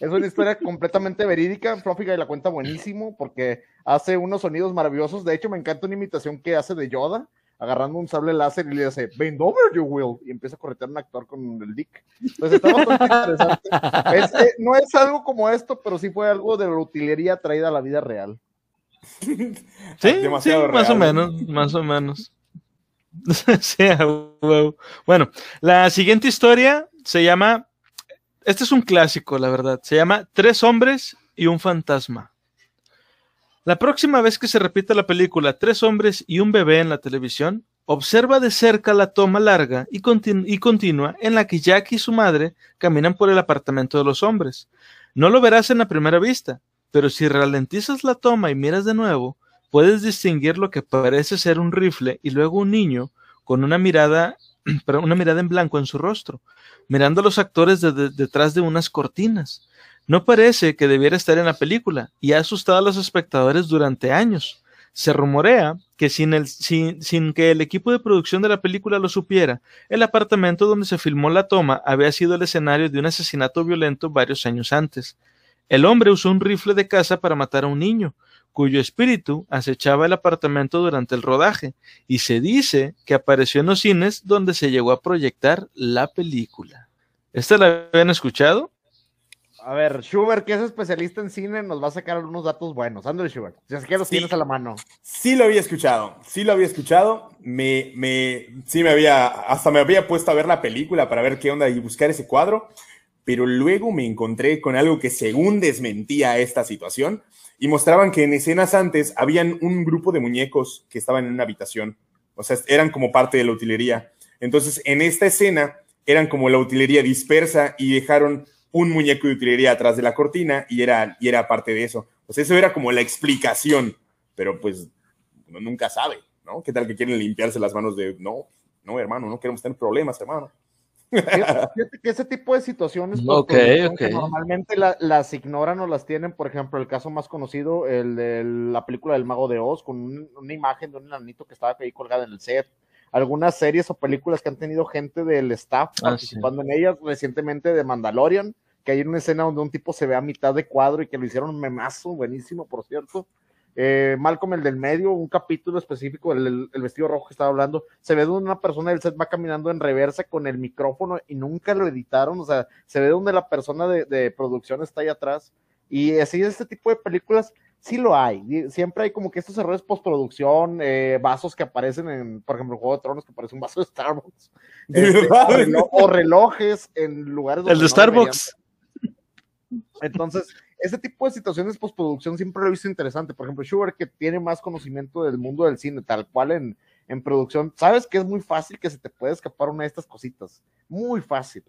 Es una historia completamente verídica. Fluffy Guy la cuenta buenísimo porque hace unos sonidos maravillosos. De hecho, me encanta una imitación que hace de Yoda, agarrando un sable láser y le dice, Bend over, you will. Y empieza a corretear a un actor con el dick. Entonces está bastante interesante. Es, eh, no es algo como esto, pero sí fue algo de la utilería traída a la vida real. Sí, Demasiado sí, más o menos, más o menos. Bueno, la siguiente historia se llama, este es un clásico, la verdad, se llama Tres hombres y un fantasma. La próxima vez que se repita la película Tres hombres y un bebé en la televisión, observa de cerca la toma larga y, y, continua en la que Jack y su madre caminan por el apartamento de los hombres. No lo verás en la primera vista, pero si ralentizas la toma y miras de nuevo, puedes distinguir lo que parece ser un rifle y luego un niño con una mirada, una mirada en blanco en su rostro, mirando a los actores detrás de unas cortinas. No parece que debiera estar en la película y ha asustado a los espectadores durante años. Se rumorea que sin, que el equipo de producción de la película lo supiera, el apartamento donde se filmó la toma había sido el escenario de un asesinato violento varios años antes. El hombre usó un rifle de caza para matar a un niño, cuyo espíritu acechaba el apartamento durante el rodaje, y se dice que apareció en los cines donde se llegó a proyectar la película. ¿Esta la habían escuchado? A ver, Schubert, que es especialista en cine, nos va a sacar algunos datos buenos. Ándale, Schubert. Si es que los tienes a la mano. Sí lo había escuchado, sí lo había escuchado. Me, me, sí me había, hasta me había puesto a ver la película para ver qué onda y buscar ese cuadro. Pero luego me encontré con algo que según desmentía esta situación y mostraban que en escenas antes habían un grupo de muñecos que estaban en una habitación. O sea, eran como parte de la utilería. Entonces, en esta escena eran como la utilería dispersa y dejaron un muñeco de utilería atrás de la cortina y era, y era parte de eso. Pues eso era como la explicación, pero pues uno nunca sabe, ¿no? ¿Qué tal que quieren limpiarse las manos de, no, no, hermano, no queremos tener problemas, hermano? Fíjate que ese tipo de situaciones pues, normalmente las ignoran o las tienen, por ejemplo, el caso más conocido, el de la película del Mago de Oz, con una imagen de un nanito que estaba ahí colgada en el set, algunas series o películas que han tenido gente del staff ah, participando en ellas, recientemente de Mandalorian, que hay una escena donde un tipo se ve a mitad de cuadro y que lo hicieron memazo, buenísimo, por cierto. Eh, Malcolm, el del medio, un capítulo específico, el, vestido rojo que estaba hablando, se ve donde una persona del set va caminando en reversa con el micrófono y nunca lo editaron, o sea, se ve donde la persona de, producción está ahí atrás. Y así, este tipo de películas sí lo hay. Siempre hay como que estos errores postproducción, eh, vasos que aparecen en, por ejemplo, Juego de Tronos que parece un vaso de Starbucks. Este, o, relojes en lugares donde. El de Starbucks. Entonces, ese tipo de situaciones postproducción siempre lo he visto interesante. Por ejemplo, Schubert, que tiene más conocimiento del mundo del cine, tal cual en, en producción, sabes que es muy fácil que se te pueda escapar una de estas cositas. Muy fácil.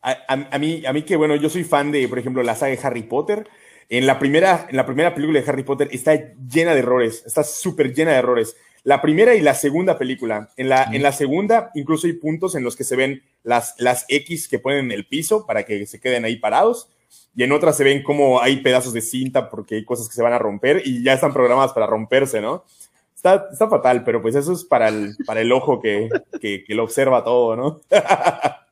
A, a, mí, a mí que, bueno, yo soy fan de, por ejemplo, la saga de Harry Potter. En la primera, en la primera película de Harry Potter está llena de errores, está súper llena de errores. La primera y la segunda película. En la, en la segunda, incluso hay puntos en los que se ven las, las X que ponen en el piso para que se queden ahí parados y en otras se ven como hay pedazos de cinta porque hay cosas que se van a romper y ya están programadas para romperse, ¿no? Está, está fatal, pero pues eso es para el, para el ojo que, que, lo observa todo, ¿no?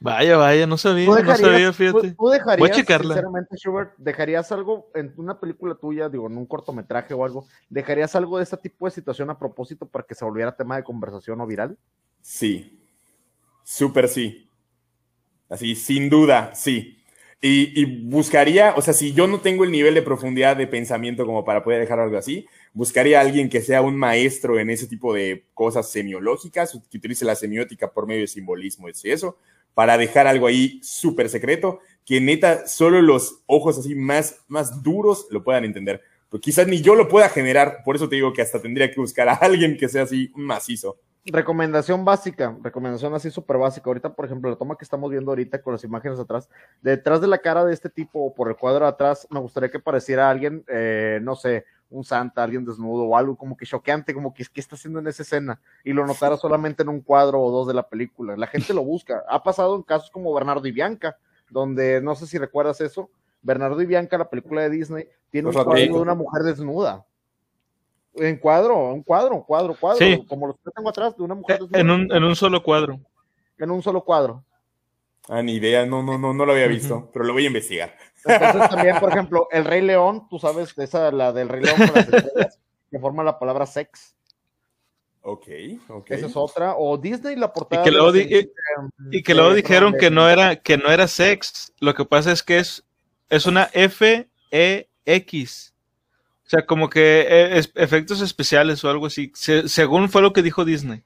Vaya, vaya, no sabía, no sabía, fíjate. ¿Tú, dejarías, sinceramente, Schubert, dejarías algo en una película tuya, digo, en un cortometraje o algo, dejarías algo de este tipo de situación a propósito para que se volviera tema de conversación o viral? Sí, súper sí. Así, sin duda, sí. Y, buscaría, o sea, si yo no tengo el nivel de profundidad de pensamiento como para poder dejar algo así, buscaría a alguien que sea un maestro en ese tipo de cosas semiológicas, que utilice la semiótica por medio de simbolismo y eso, para dejar algo ahí súper secreto, que neta solo los ojos así más, más duros lo puedan entender. Pues quizás ni yo lo pueda generar, por eso te digo que hasta tendría que buscar a alguien que sea así macizo recomendación básica, recomendación así súper básica. Ahorita, por ejemplo, la toma que estamos viendo ahorita con las imágenes atrás, detrás de la cara de este tipo o por el cuadro atrás, me gustaría que pareciera alguien, eh, no sé, un santa, alguien desnudo o algo como que choqueante, como que, ¿qué está haciendo en esa escena? Y lo notara solamente en un cuadro o dos de la película. La gente lo busca. Ha pasado en casos como Bernardo y Bianca, donde no sé si recuerdas eso. Bernardo y Bianca, la película de Disney, tiene un cuadro de una mujer desnuda. En cuadro, un cuadro, cuadro, cuadro, como los que tengo atrás de una mujer. Eh, en un, en un solo cuadro. En un solo cuadro. Ah, ni idea, no, no, no, no lo había visto, pero lo voy a investigar. Entonces también, por ejemplo, el Rey León, tú sabes, esa, la del Rey León que forma la palabra sex. Ok, ok. Esa es otra. O Disney, la portada. Y que luego, y, que luego dijeron que no era, que no era sex. Lo que pasa es que es, es una F E X. O sea, como que eh, efectos especiales o algo así, según fue lo que dijo Disney.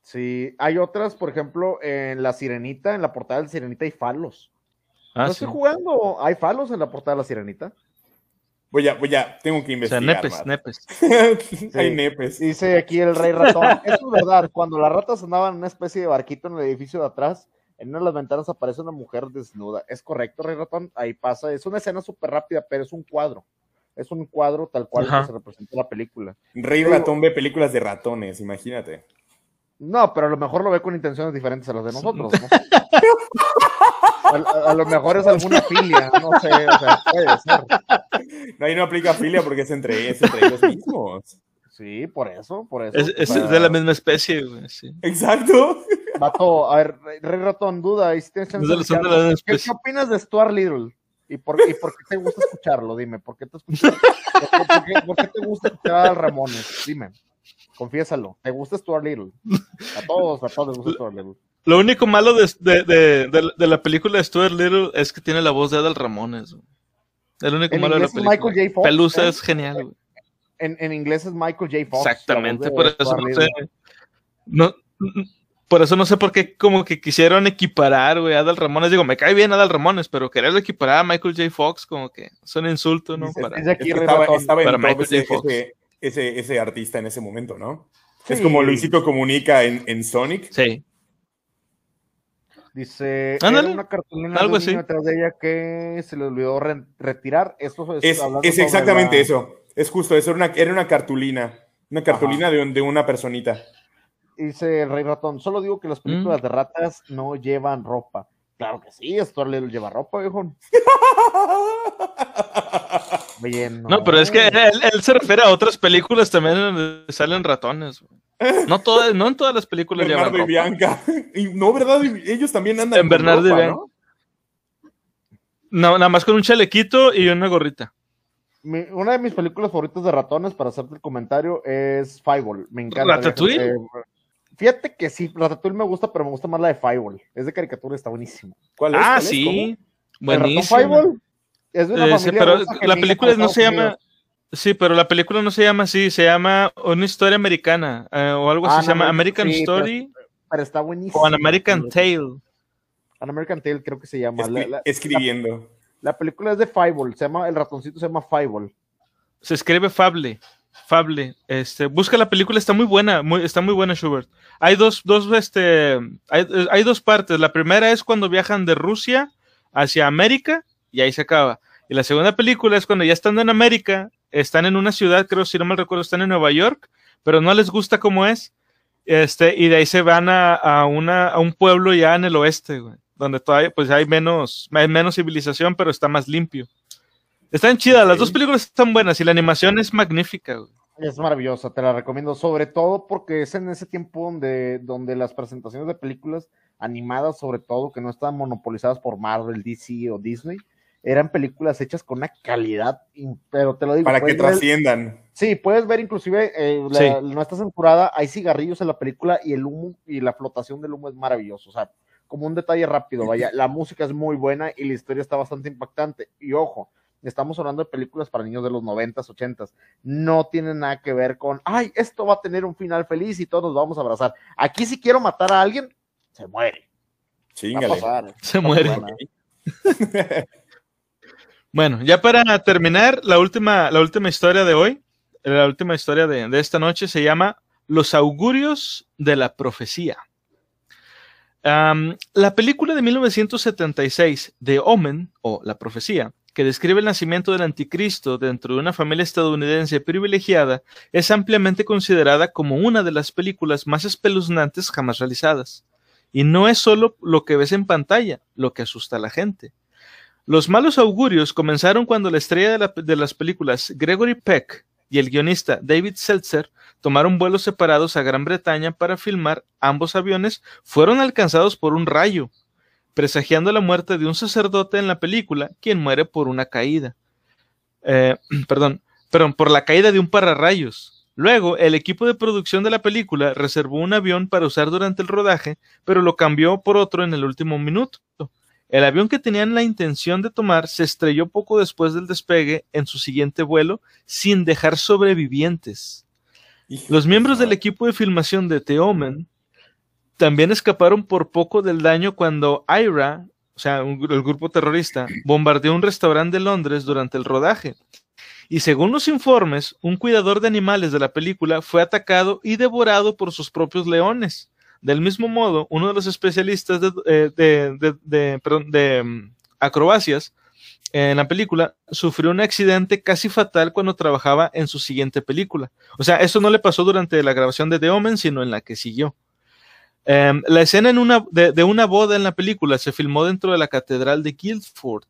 Sí, hay otras, por ejemplo, en La Sirenita, en la portada de La Sirenita hay falos. Ah, no estoy jugando, hay falos en la portada de La Sirenita. Voy a, voy a, tengo que O sea, investigar. nepes, más. nepes. Hay nepes. Dice aquí el rey ratón. Eso es verdad. Cuando las ratas andaban en una especie de barquito en el edificio de atrás, en una de las ventanas aparece una mujer desnuda. Es correcto, rey ratón. Ahí pasa. Es una escena súper rápida, pero es un cuadro. Es un cuadro tal cual Ajá. que se representa la película. Rey Digo- ratón ve películas de ratones, imagínate. No, pero a lo mejor lo ve con intenciones diferentes a las de nosotros. ¿no? A, a- a lo mejor es alguna filia, no sé, o sea, puede ser. No, ahí no aplica filia porque es entre, es entre ellos mismos. Sí, por eso, por eso. Es, de la misma especie, güey. Sí. Exacto. Vato, a ver, Rey- Ratón, duda. ahí sí tienes chance Es de de la- son de la escucharlo. misma ¿Qué, qué opinas de Stuart Little? ¿Y por, ¿Y por qué te gusta escucharlo? Dime, ¿por qué te, escuchas- por qué, por qué- por qué te gusta escuchar a Ramones? Dime, confiésalo. ¿Te gusta Stuart Little? A todos, a todos les gusta Stuart Little. Lo único malo de, de, de, la película de Stuart Little es que tiene la voz de Adal Ramones. güey. El único malo de la película. Fox, Pelusa ¿eh? es genial, güey. En, en inglés es Michael J. Fox. Exactamente, por eso no sé. No, por eso no sé por qué como que quisieron equiparar, güey, a Adal Ramones. Digo, me cae bien Adal Ramones, pero quererlo equiparar a Michael J. Fox, como que es un insulto, ¿no? Para... aquí Es que Rey estaba, en Para Michael J. ese, Fox. ese, ese, ese artista en ese momento, ¿no? Es como Luisito Comunica en, en Sonic. Sí. Dice, Ándale, era una cartulina algo de un niño así. detrás de ella que se le olvidó re- retirar. Esto Es, exactamente la- eso. Es justo eso. Era una, era una cartulina. Una cartulina de, un- de una personita. Dice el Rey Ratón, solo digo que las Mm. películas de ratas no llevan ropa. Claro que sí, Stuart Little lleva ropa, viejo. Bien, No, pero es que él, él se refiere a otras películas también donde salen ratones. güey. No, todas, no en todas las películas llevan Bernardo y ropa. Bianca. Y no, ¿verdad? Ellos también andan En con Bernardo y ropa, Bianca. ¿no? No, nada más con un chalequito y una gorrita. Mi- una de mis películas favoritas de ratones, para hacerte el comentario, es Fireball. Me encanta. ¿Ratatouille? Eh, fíjate que sí, Ratatouille me gusta, pero me gusta más la de Fireball. Es de caricatura, está buenísimo. ¿Cuál es? Ah, ¿Cuál es? sí. El ratón Buenísimo. Fireball es de una Eh, sí, pero la película no se llama. Unidos. Sí, pero la película no se llama así, se llama Una historia americana eh, o algo así, Ah, se llama no, American sí, Story Pero está buenísimo. o An American Tale. An American Tale creo que se llama. Escri- La, la- escribiendo. la película es de Fireball, se llama, el ratoncito se llama Fireball. Se escribe Fable. Fable. Este, busca la película, está muy buena, muy, está muy buena Schubert. Hay dos, dos, este, hay, hay dos partes. La primera es cuando viajan de Rusia hacia América y ahí se acaba. Y la segunda película es cuando ya están en América, están en una ciudad, creo, si no mal recuerdo, están en Nueva York, pero no les gusta cómo es. Este, y de ahí se van a, una, a un pueblo ya en el oeste, güey, donde todavía pues hay menos, hay menos civilización, pero está más limpio. Están chidas, las dos películas están buenas y la animación es magnífica, güey. Es maravillosa, te la recomiendo, sobre todo porque es en ese tiempo donde, donde las presentaciones de películas animadas, sobre todo, que no estaban monopolizadas por Marvel, DC o Disney, eran películas hechas con una calidad, pero te lo digo, Para que ver- trasciendan. sí, puedes ver inclusive, eh, la- Sí. no está censurada, hay cigarrillos en la película y el humo y la flotación del humo es maravilloso, o sea, como un detalle rápido, vaya, la música es muy buena y la historia está bastante impactante, y ojo, estamos hablando de películas para niños de los 90s, 80s, no tiene nada que ver con, ay, esto va a tener un final feliz y todos nos vamos a abrazar. Aquí si quiero matar a alguien, se muere. Va a Chingale. pasar. Se Está muere. Bueno, ya para terminar, la última, la última historia de hoy, la última historia de, de esta noche se llama Los augurios de la profecía. La película de 1976 de Omen, o La Profecía, que describe el nacimiento del anticristo dentro de una familia estadounidense privilegiada, es ampliamente considerada como una de las películas más espeluznantes jamás realizadas. Y no es solo lo que ves en pantalla lo que asusta a la gente. Los malos augurios comenzaron cuando la estrella de, de las películas Gregory Peck y el guionista David Seltzer tomaron vuelos separados a Gran Bretaña para filmar. Ambos aviones fueron alcanzados por un rayo, presagiando la muerte de un sacerdote en la película, quien muere por una caída. Eh, perdón, perdón, por la caída de un pararrayos. Luego, el equipo de producción de la película reservó un avión para usar durante el rodaje, pero lo cambió por otro en el último minuto. El avión que tenían la intención de tomar se estrelló poco después del despegue en su siguiente vuelo sin dejar sobrevivientes. Los miembros del equipo de filmación de The Omen también escaparon por poco del daño cuando IRA, o sea, el grupo terrorista, bombardeó un restaurante de Londres durante el rodaje. Y según los informes, un cuidador de animales de la película fue atacado y devorado por sus propios leones. Del mismo modo, uno de los especialistas de, eh, de, de, de mm, acrobacias en la película sufrió un accidente casi fatal cuando trabajaba en su siguiente película. O sea, eso no le pasó durante la grabación de The Omen, sino en la que siguió. Um, la escena en una, de, de, una boda en la película se filmó dentro de la catedral de Guildford,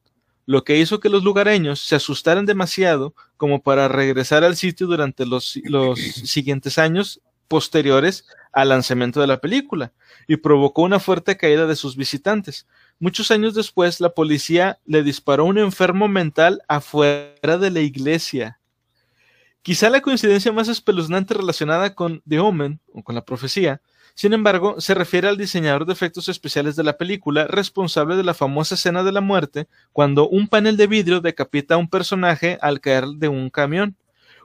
lo que hizo que los lugareños se asustaran demasiado como para regresar al sitio durante los, los siguientes años posteriores al lanzamiento de la película y provocó una fuerte caída de sus visitantes. Muchos años después, la policía le disparó a un enfermo mental afuera de la iglesia. Quizá la coincidencia más espeluznante relacionada con The Omen, o con la profecía, sin embargo, se refiere al diseñador de efectos especiales de la película, responsable de la famosa escena de la muerte, cuando un panel de vidrio decapita a un personaje al caer de un camión.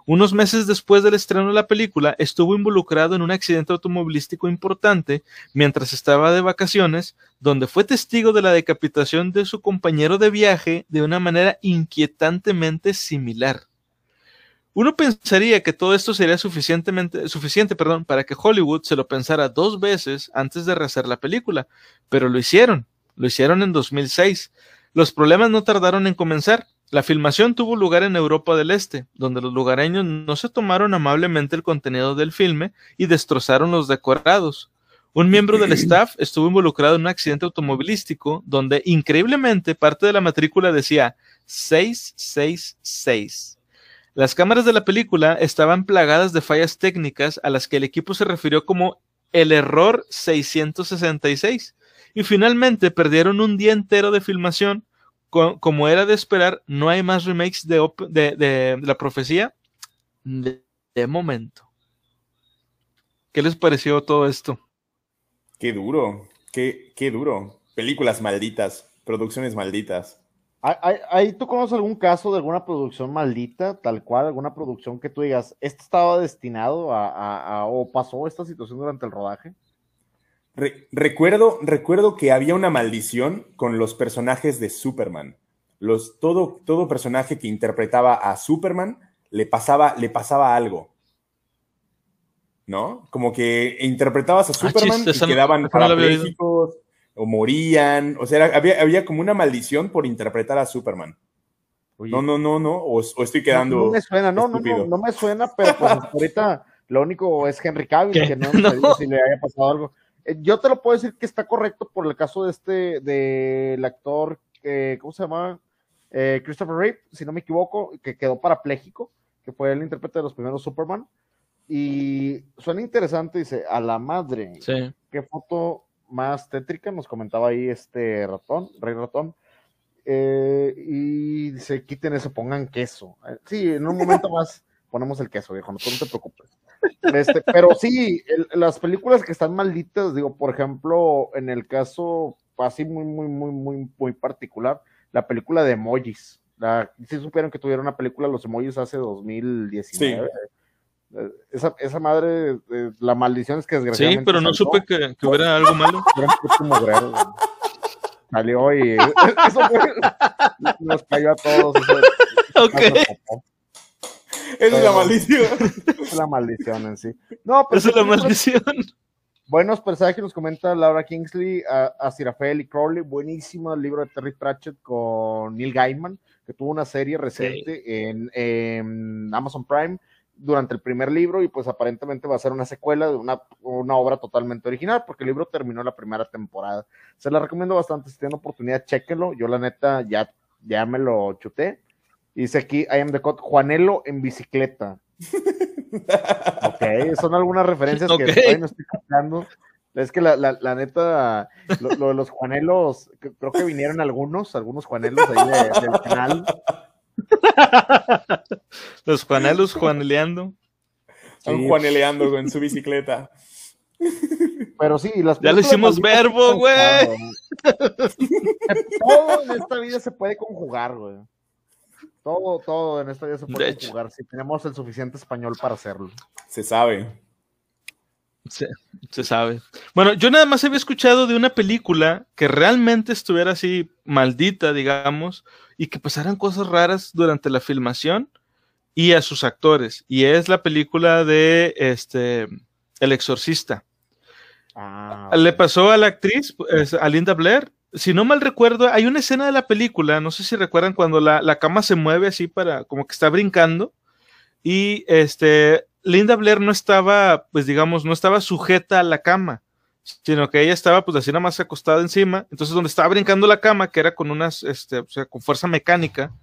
Unos meses después del estreno de la película, estuvo involucrado en un accidente automovilístico importante mientras estaba de vacaciones, donde fue testigo de la decapitación de su compañero de viaje de una manera inquietantemente similar. Uno pensaría que todo esto sería suficientemente, suficiente perdón, para que Hollywood se lo pensara dos veces antes de rehacer la película, pero lo hicieron, lo hicieron en 2006. Los problemas no tardaron en comenzar. La filmación tuvo lugar en Europa del Este, donde los lugareños no se tomaron amablemente el contenido del filme y destrozaron los decorados. Un miembro del staff estuvo involucrado en un accidente automovilístico donde increíblemente parte de la matrícula decía 666. Las cámaras de la película estaban plagadas de fallas técnicas a las que el equipo se refirió como el error 666 y finalmente perdieron un día entero de filmación como era de esperar, no hay más remakes de, de, la profecía de, de, momento. ¿Qué les pareció todo esto? Qué duro, qué, qué duro. Películas malditas, producciones malditas. ¿Ahí tú conoces algún caso de alguna producción maldita, tal cual, alguna producción que tú digas, esto estaba destinado a, a, a o pasó esta situación durante el rodaje? Re recuerdo, recuerdo que había una maldición con los personajes de Superman. Los, todo, todo personaje que interpretaba a Superman le pasaba, le pasaba algo. ¿No? Como que interpretabas a Superman ah, y quedaban parapléjicos o morían. O sea, era, había, había como una maldición por interpretar a Superman. Oye. No, no, no, no. O, o estoy quedando. No, no me suena, no, no, no, no, me suena, pero pues ahorita lo único es Henry Cavill, ¿Qué? que no, no. si le haya pasado algo. Eh, yo te lo puedo decir que está correcto por el caso de este, del actor, eh, ¿cómo se llama? Eh, Christopher Reeve, si no me equivoco, que quedó parapléjico, que fue el intérprete de los primeros Superman. Y suena interesante, dice, a la madre. Sí. Qué foto más tétrica, nos comentaba ahí este ratón, Rey Ratón. Eh, y dice, quiten eso, pongan queso. Eh, sí, en un momento más ponemos el queso, viejo, no, tú no te preocupes. Este, pero sí, el, las películas que están malditas, digo, por ejemplo, en el caso así muy, muy, muy, muy, muy particular, la película de emojis. La, sí supieron que tuvieron una película Los emojis hace 2019. Sí. Esa, esa madre, eh, la maldición es que desgraciadamente. Sí, pero no supe que, que, hubiera algo malo. Era un puto mugrero, Salió y eso fue, nos cayó a todos. Eso, ok. Esa es la maldición. Es la maldición en sí. No, pero Esa es la maldición. Buenos personajes nos comenta Laura Kingsley, a, a Sirafel y Crowley. Buenísimo el libro de Terry Pratchett con Neil Gaiman, que tuvo una serie reciente sí. en, en, Amazon Prime durante el primer libro y pues aparentemente va a ser una secuela de una, una obra totalmente original porque el libro terminó la primera temporada. Se la recomiendo bastante, si tienen oportunidad, chéquenlo. Yo la neta ya, ya me lo chuté. Dice aquí, I am the cut, Juanelo en bicicleta. ok, son algunas referencias okay. que todavía no estoy captando. Es que la, la, la neta, lo, lo, de los Juanelos, creo que vinieron algunos, algunos Juanelos ahí de, del canal. Los Juanelos juaneleando. Están sí. juaneleando en su bicicleta. Pero sí, las ya le hicimos verbo, güey. Todo en esta vida se puede conjugar, güey. Todo, todo en esta vida se puede jugar si tenemos el suficiente español para hacerlo. Se sabe. Se, se, sabe. Bueno, yo nada más había escuchado de una película que realmente estuviera así maldita, digamos, y que pasaran cosas raras durante la filmación. y a sus actores. Y es la película de este El Exorcista. Ah, Le pasó a la actriz, pues, a Linda Blair. Si no mal recuerdo, hay una escena de la película, no sé si recuerdan, cuando la, la cama se mueve así para, como que está brincando. Y este, Linda Blair no estaba, pues digamos, no estaba sujeta a la cama, sino que ella estaba pues así nada más acostada encima. Entonces, donde estaba brincando la cama, que era con unas, este, o sea, con fuerza mecánica,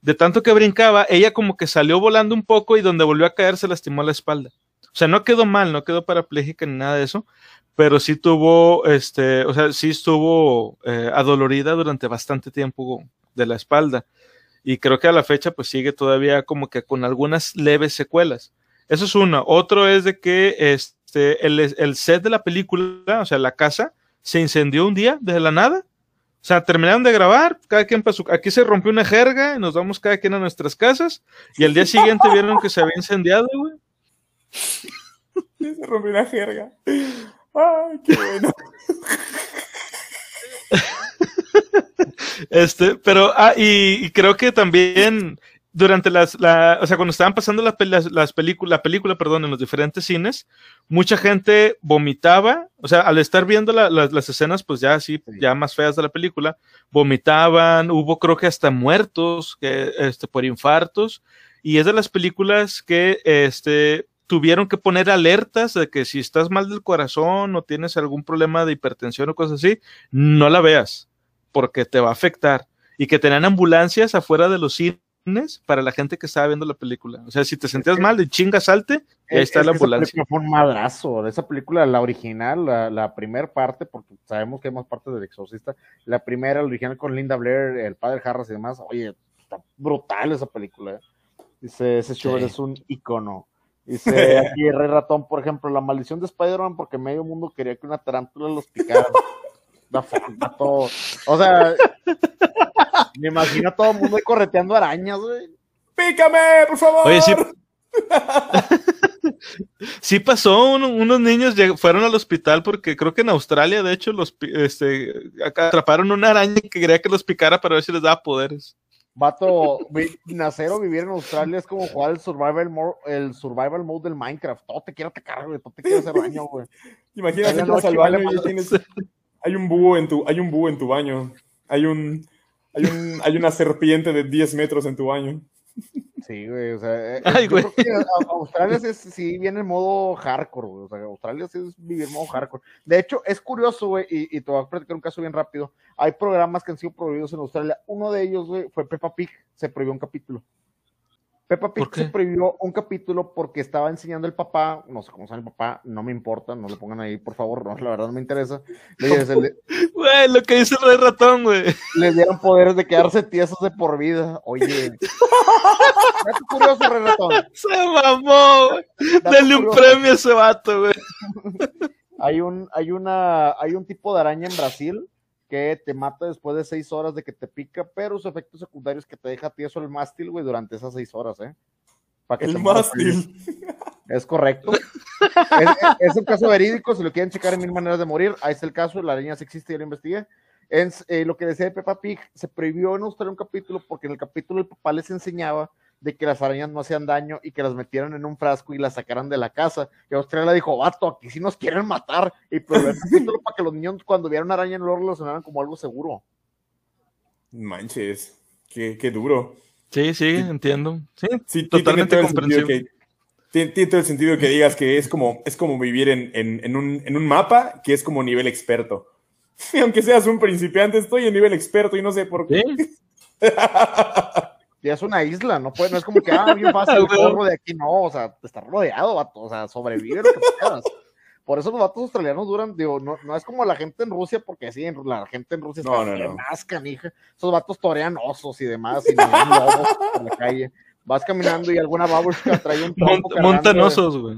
de tanto que brincaba, ella como que salió volando un poco y donde volvió a caer se lastimó la espalda. O sea, no quedó mal, no quedó parapléjica ni nada de eso, pero sí tuvo, este, o sea, sí estuvo eh, adolorida durante bastante tiempo de la espalda. Y creo que a la fecha pues sigue todavía como que con algunas leves secuelas. Eso es uno. Otro es de que este, el, el set de la película, o sea, la casa, se incendió un día desde la nada. O sea, terminaron de grabar, cada quien pasó, aquí se rompió una jerga y nos vamos cada quien a nuestras casas y al día siguiente vieron que se había incendiado, güey. Se rompió una jerga. Ay, qué bueno. Este, pero, ah, y, y creo que también durante las, la, o sea, cuando estaban pasando las, las, las películas, la película, perdón, en los diferentes cines, mucha gente vomitaba, o sea, al estar viendo la- las- las escenas, pues ya así, Sí. ya más feas de la película, vomitaban, hubo creo que hasta muertos, que, este, por infartos, y es de las películas que, este, tuvieron que poner alertas de que si estás mal del corazón o tienes algún problema de hipertensión o cosas así, no la veas porque te va a afectar. Y que tenían ambulancias afuera de los cines para la gente que estaba viendo la película. O sea, si te sentías mal, de chinga salte y ahí Es- está es la que esa ambulancia. película fue un madrazo. Esa película, la original, la, la primera parte, porque sabemos que hay más partes del Exorcista. La primera, la original con Linda Blair, el padre Harris y demás. Oye, está brutal esa película. ¿eh? Dice, ese Schubert Sí. es un icono. Dice aquí Rey Ratón, por ejemplo, la maldición de Spider-Man, porque medio mundo quería que una tarántula los picara. Da fuck, vato. O sea, me imagino a todo el mundo ahí correteando arañas, güey. ¡Pícame, por favor! Oye, sí. Sí pasó, uno- unos niños lleg- fueron al hospital porque creo que en Australia, de hecho, los este, atraparon una araña que quería que los picara para ver si les daba poderes. Vato, vi- nacer o vivir en Australia es como jugar el survival mode, el survival mode del Minecraft. Todo te quiere atacar, güey. Todo te quiere hacer daño, güey. Imagínate, al baño y madre. tienes... Hay un búho en tu, hay un búho en tu baño. Hay un... Hay, un, hay una serpiente de 10 metros en tu baño. Sí, güey. O sea, eh, Ay, güey. a- Australia sí, es- sí viene en modo hardcore, güey. O sea, Australia sí es vivir modo hardcore. De hecho, es curioso, güey, y, y te voy a platicar un caso bien rápido. Hay programas que han sido prohibidos en Australia. Uno de ellos, güey, fue Peppa Pig. Se prohibió un capítulo. Peppa Pig se prohibió un capítulo porque estaba enseñando el papá, no sé cómo llama el papá, no me importa, no le pongan ahí, por favor, no, la verdad no me interesa. Le, le- Güey, lo que dice el rey ratón, güey. les dieron poderes de quedarse tiesos de por vida. Oye, dato curioso, Rey Ratón. Se mamó, güey. Denle un premio a ese vato, güey. Hay un, hay una, hay un tipo de araña en Brasil que te mata después de seis horas de que te pica, pero su efecto secundario es que te deja tieso el mástil, güey, durante esas seis horas, ¿eh? Que El mástil. Es correcto. es, es un caso verídico, si lo quieren checar en mil maneras de morir, ahí está el caso, la araña sí existe, ya lo investigué. Es, eh, lo que decía de Peppa Pig, se prohibió en Australia un capítulo porque en el capítulo el papá les enseñaba de que las arañas no hacían daño y que las metieran en un frasco y las sacaran de la casa. Y Australia dijo, vato, aquí sí nos quieren matar. Y el capítulo para que los niños cuando vieran una araña no lo relacionaran como algo seguro. Manches, qué, qué duro. Sí, sí, entiendo. Sí, Sí, Totalmente tiene todo el sentido comprensible. que- tiene, tiene todo el sentido que digas que es como, es como vivir en, en- en un, en un mapa que es como nivel experto. Y aunque seas un principiante, estoy en nivel experto y no sé por qué. sí. Y es una isla, no puede, no es como que, ah, bien fácil, corro de aquí, no, o sea, estás rodeado, vato, o sea, sobrevive lo que puedas. Por eso los vatos australianos duran, digo, no, no es como la gente en Rusia, porque sí, en- la gente en Rusia está no, no. más canija. Esos vatos torean osos y demás, y lobos por la calle. Vas caminando y alguna babushka trae un tronco Mont- montan osos, güey.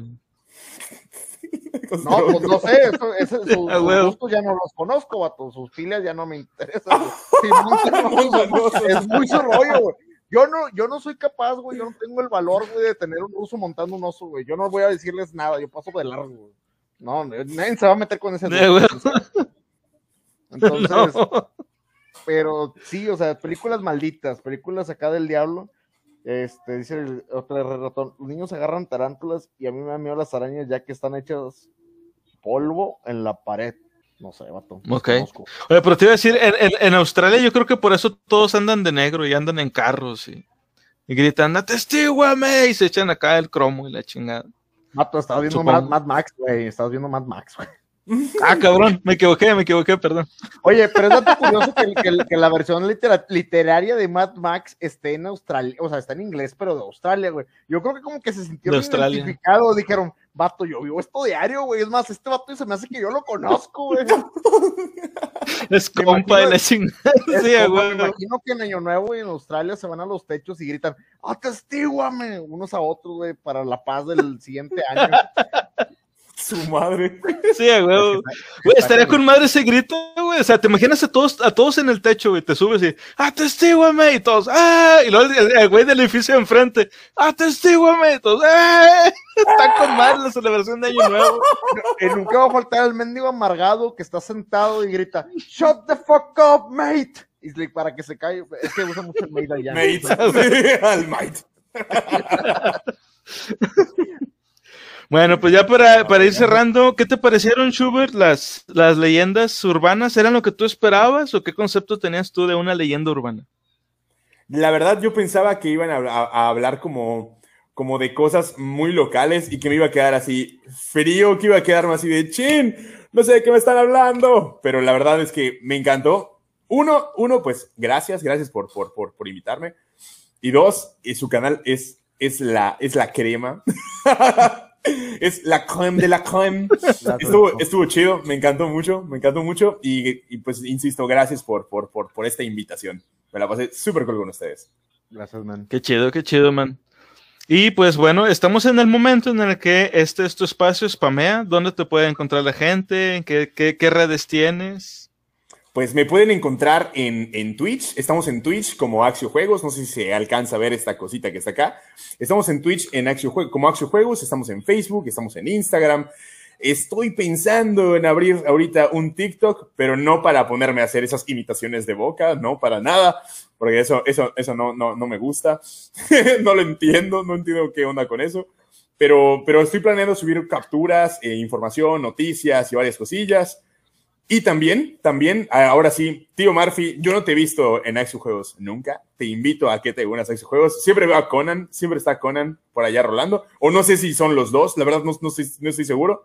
No, pues no sé, eso, eso- sus gustos ya no los conozco, vato, sus filias ya no me interesan. Montan osos. es muy su rollo, güey. Yo no, yo no soy capaz, güey, yo no tengo el valor, güey, de tener un ruso montando un oso, güey. Yo no voy a decirles nada, yo paso de largo, güey. No, nadie se va a meter con ese. Güey. Entonces, No. pero sí, o sea, películas malditas, películas acá del diablo. Este, dice el otro ratón, los niños agarran tarántulas y a mí me han miedo las arañas ya que están hechas polvo en la pared. No sé, vato. Ok. Oye, pero te iba a decir, en, en, en, Australia yo creo que por eso todos andan de negro y andan en carros y, y gritan, atestíguame, y se echan acá el cromo y la chingada. Vato, estabas viendo Mad, Mad, Max, güey. Estabas viendo Mad Max, güey. Ah, cabrón, me equivoqué, me equivoqué, perdón. Oye, pero es dato curioso que, que, que, la versión litera, literaria de Mad Max esté en Australia, o sea, está en inglés, pero de Australia, güey. Yo creo que como que se sintieron identificados, dijeron, vato, yo vivo esto diario, güey. Es más, este vato se me hace que yo lo conozco, güey. Es compa de la chingada. Sí, güey. Me imagino que en Año Nuevo y en Australia se van a los techos y gritan, atestíguame, unos a otros, güey, para la paz del siguiente año. Su madre. Sí, güey. Güey, estaría con madre ese grito, güey. O sea, te imaginas a todos, a todos en el techo, güey. Te subes y, atestíguame, y todos, ¡ah! Y luego el, el güey del edificio de enfrente, atestíguame, y todos, ¡ah! Está con madre la celebración de Año Nuevo. Y nunca va a faltar el mendigo amargado que está sentado y grita, ¡Shut the fuck up, mate! Y like, para que se caiga, es que usa mucho el mate allá. Mate. Al mate. Bueno, pues ya para, para, ir cerrando, ¿qué te parecieron, Schubert, las, las leyendas urbanas? ¿Eran lo que tú esperabas o qué concepto tenías tú de una leyenda urbana? La verdad, yo pensaba que iban a, hablar como, como de cosas muy locales y que me iba a quedar así frío, que iba a quedarme así de chin, no sé de qué me están hablando. Pero la verdad es que me encantó. Uno, uno pues gracias, gracias por, por, por, por invitarme. Y dos, y su canal es, es, la, es la crema. es la creme de la creme. estuvo, estuvo chido, me encantó mucho, me encantó mucho. Y, y pues, insisto, gracias por, por, por, por esta invitación. Me la pasé súper cool con ustedes. Gracias, man. Qué chido, qué chido, man. Y pues bueno, estamos en el momento en el que este es tu espacio, spamea. ¿Dónde te puede encontrar la gente? ¿Qué, qué, qué redes tienes? Pues me pueden encontrar en, en, Twitch. Estamos en Twitch como Axio Juegos. No sé si se alcanza a ver esta cosita que está acá. Estamos en Twitch en Axio como Axio Juegos. Estamos en Facebook, estamos en Instagram. Estoy pensando en abrir ahorita un TikTok, pero no para ponerme a hacer esas imitaciones de boca, no para nada, porque eso, eso, eso no, no, no me gusta. no lo entiendo, no entiendo qué onda con eso. Pero, pero estoy planeando subir capturas, eh, información, noticias y varias cosillas. Y también, también, ahora sí, tío Murphy, yo no te he visto en Axio Juegos nunca. Te invito a que te unas a Axio Juegos. Siempre veo a Conan, siempre está Conan por allá rolando. O no sé si son los dos, la verdad no, no, estoy, no estoy seguro.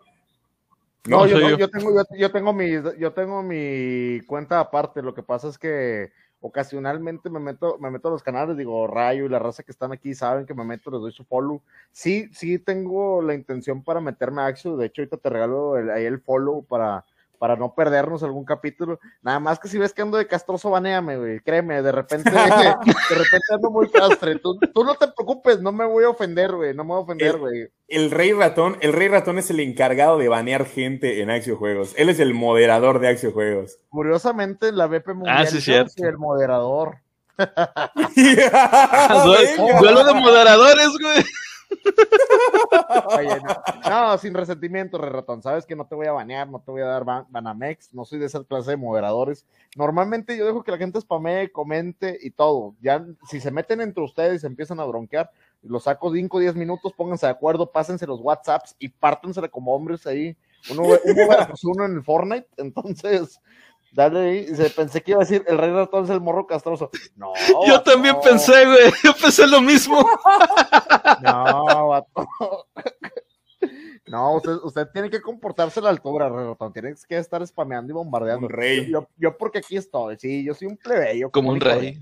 No, no yo, yo. yo, tengo, yo, yo, tengo mi, yo tengo mi cuenta aparte. Lo que pasa es que ocasionalmente me meto, me meto a los canales, digo, Rayo y la raza que están aquí saben que me meto, les doy su follow. Sí, sí tengo la intención para meterme a Axio. De hecho, ahorita te regalo el, ahí el follow para para no perdernos algún capítulo. Nada más que si ves que ando de castroso, baneame, güey. Créeme, de repente, de repente ando muy castre. Tú, tú, no te preocupes, no me voy a ofender, güey. No me voy a ofender, güey. El, el, Rey Ratón, el Rey Ratón es el encargado de banear gente en Axio Juegos. Él es el moderador de Axio Juegos. Curiosamente, la BP Mundial ah, sí, cierto. es el moderador. Duelo de moderadores, güey. Oye, no, sin resentimiento, re ratón. Sabes que no te voy a banear, no te voy a dar ban banamex, no soy de esa clase de moderadores. Normalmente yo dejo que la gente spamee, comente y todo. Ya, si se meten entre ustedes y se empiezan a bronquear, los saco 5 o 10 minutos, pónganse de acuerdo, pásense los WhatsApps y pártensela como hombres ahí. Uno, uno en el Fortnite, entonces Dale ahí, pensé que iba a decir el rey ratón es el morro castroso. No. Yo también pensé, güey. Yo pensé lo mismo. No, vato. No, usted, usted tiene que comportarse a la altura, rey ratón. Tienes que estar spameando y bombardeando. Un rey. Yo, yo porque aquí estoy. Sí, yo soy un plebeyo. Como un rey.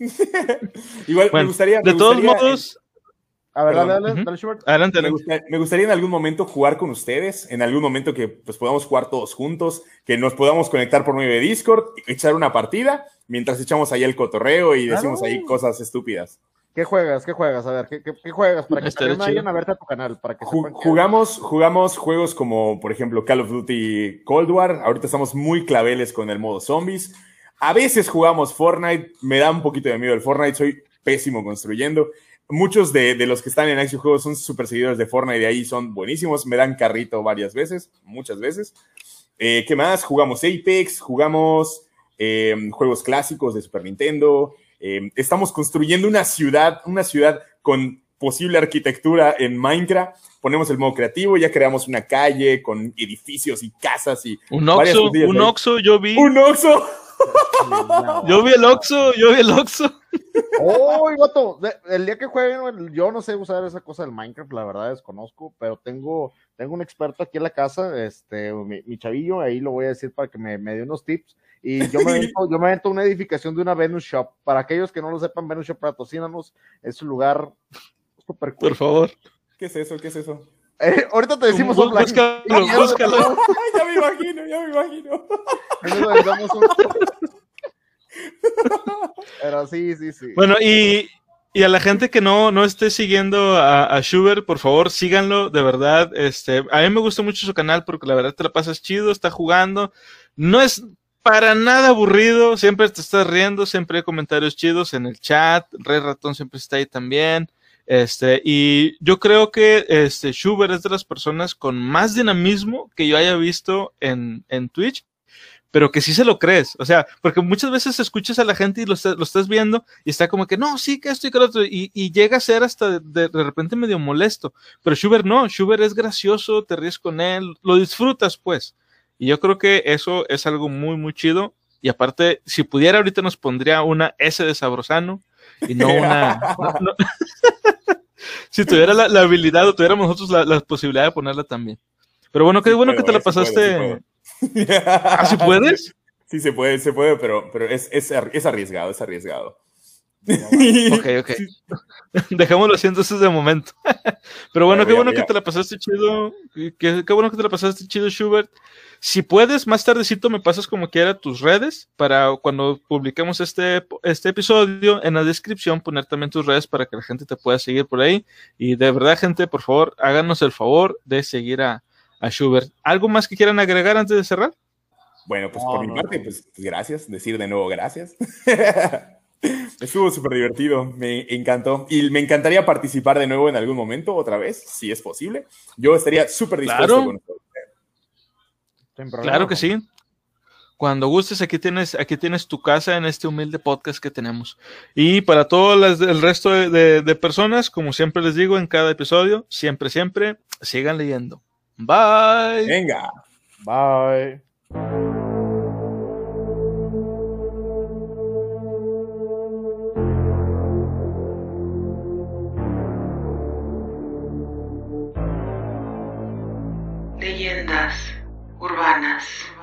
Igual Bueno, me gustaría. de todos gustaría- modos, A ver, dale, dale, dale, Schubert. adelante. Me, gusta- me gustaría en algún momento jugar con ustedes, en algún momento que pues, podamos jugar todos juntos, que nos podamos conectar por medio de Discord, echar una partida, mientras echamos ahí el cotorreo y Claro. decimos ahí cosas estúpidas. ¿Qué juegas? ¿Qué juegas? A ver, ¿qué, qué, qué juegas? Para que Estaría también vayan a verte a tu canal. Para que Ju- sepan que- jugamos, jugamos juegos como, por ejemplo, Call of Duty Cold War. Ahorita estamos muy claveles con el modo zombies. A veces jugamos Fortnite. Me da un poquito de miedo el Fortnite. Soy pésimo construyendo. Muchos de, de los que están en Axio Juegos son super seguidores de Fortnite. De ahí son buenísimos. Me dan carrito varias veces, muchas veces. Eh, ¿Qué más? Jugamos Apex, jugamos eh, juegos clásicos de Super Nintendo. Eh, estamos construyendo una ciudad, una ciudad con posible arquitectura en Minecraft. Ponemos el modo creativo, ya creamos una calle con edificios y casas y un Oxxo, un Oxxo, yo vi. Un Oxxo. Yo vi el Oxxo, yo vi el Oxxo. Oh, vato, el día que jueguen, yo no sé usar esa cosa del Minecraft, la verdad desconozco, pero tengo, tengo un experto aquí en la casa, este, mi, chavillo, ahí lo voy a decir para que me, me dé unos tips. Y yo me, avento, yo me una edificación de una Venus Shop. Para aquellos que no lo sepan, Venus Shop patrocínanos, es un lugar super cool. Por favor. ¿Qué es eso? ¿Qué es eso? Eh, ahorita te decimos un Búscalo, búscalo. ya me imagino, ya me imagino. Pero sí, sí, sí. Bueno, y, y a la gente que no, no esté siguiendo a, a, Schubert, por favor, síganlo, de verdad. Este, a mí me gusta mucho su canal porque la verdad te la pasas chido, está jugando. No es para nada aburrido, siempre te estás riendo, siempre hay comentarios chidos en el chat. Rey Ratón siempre está ahí también. Este, y yo creo que este Schubert es de las personas con más dinamismo que yo haya visto en, en Twitch pero que sí se lo crees. O sea, porque muchas veces escuchas a la gente y lo, lo estás viendo y está como que no, sí, que esto y que lo otro, y, y llega a ser hasta de, de, repente medio molesto. Pero Schubert no, Schubert es gracioso, te ríes con él, lo disfrutas, pues. Y yo creo que eso es algo muy, muy chido. Y aparte, si pudiera, ahorita nos pondría una S de sabrosano y no una. si tuviera la, la, habilidad o tuviéramos nosotros la, la, posibilidad de ponerla también. Pero bueno, qué sí bueno puedo, que te la pasaste. ¿Ah, si puedes? Sí, se puede, se puede, pero, pero es, es, es arriesgado, es arriesgado. ok, ok. Dejémoslo así entonces de momento. Pero bueno, qué bueno que te la pasaste chido. Qué, qué, bueno que te la pasaste chido, Schubert. Si puedes, más tardecito me pasas como quiera tus redes para cuando publiquemos este, este episodio en la descripción poner también tus redes para que la gente te pueda seguir por ahí. Y de verdad, gente, por favor, háganos el favor de seguir a, a Schubert. ¿Algo más que quieran agregar antes de cerrar? Bueno, pues no, por mi parte, pues gracias, decir de nuevo gracias. Estuvo súper divertido, me encantó. Y me encantaría participar de nuevo en algún momento, otra vez, si es posible. Yo estaría súper dispuesto claro. con. Claro que sí. Cuando gustes, aquí tienes, aquí tienes tu casa en este humilde podcast que tenemos. Y para todo las, el resto de, de, de personas, como siempre les digo en cada episodio, siempre, siempre, sigan leyendo. Bye. Venga. Bye. Urbanas.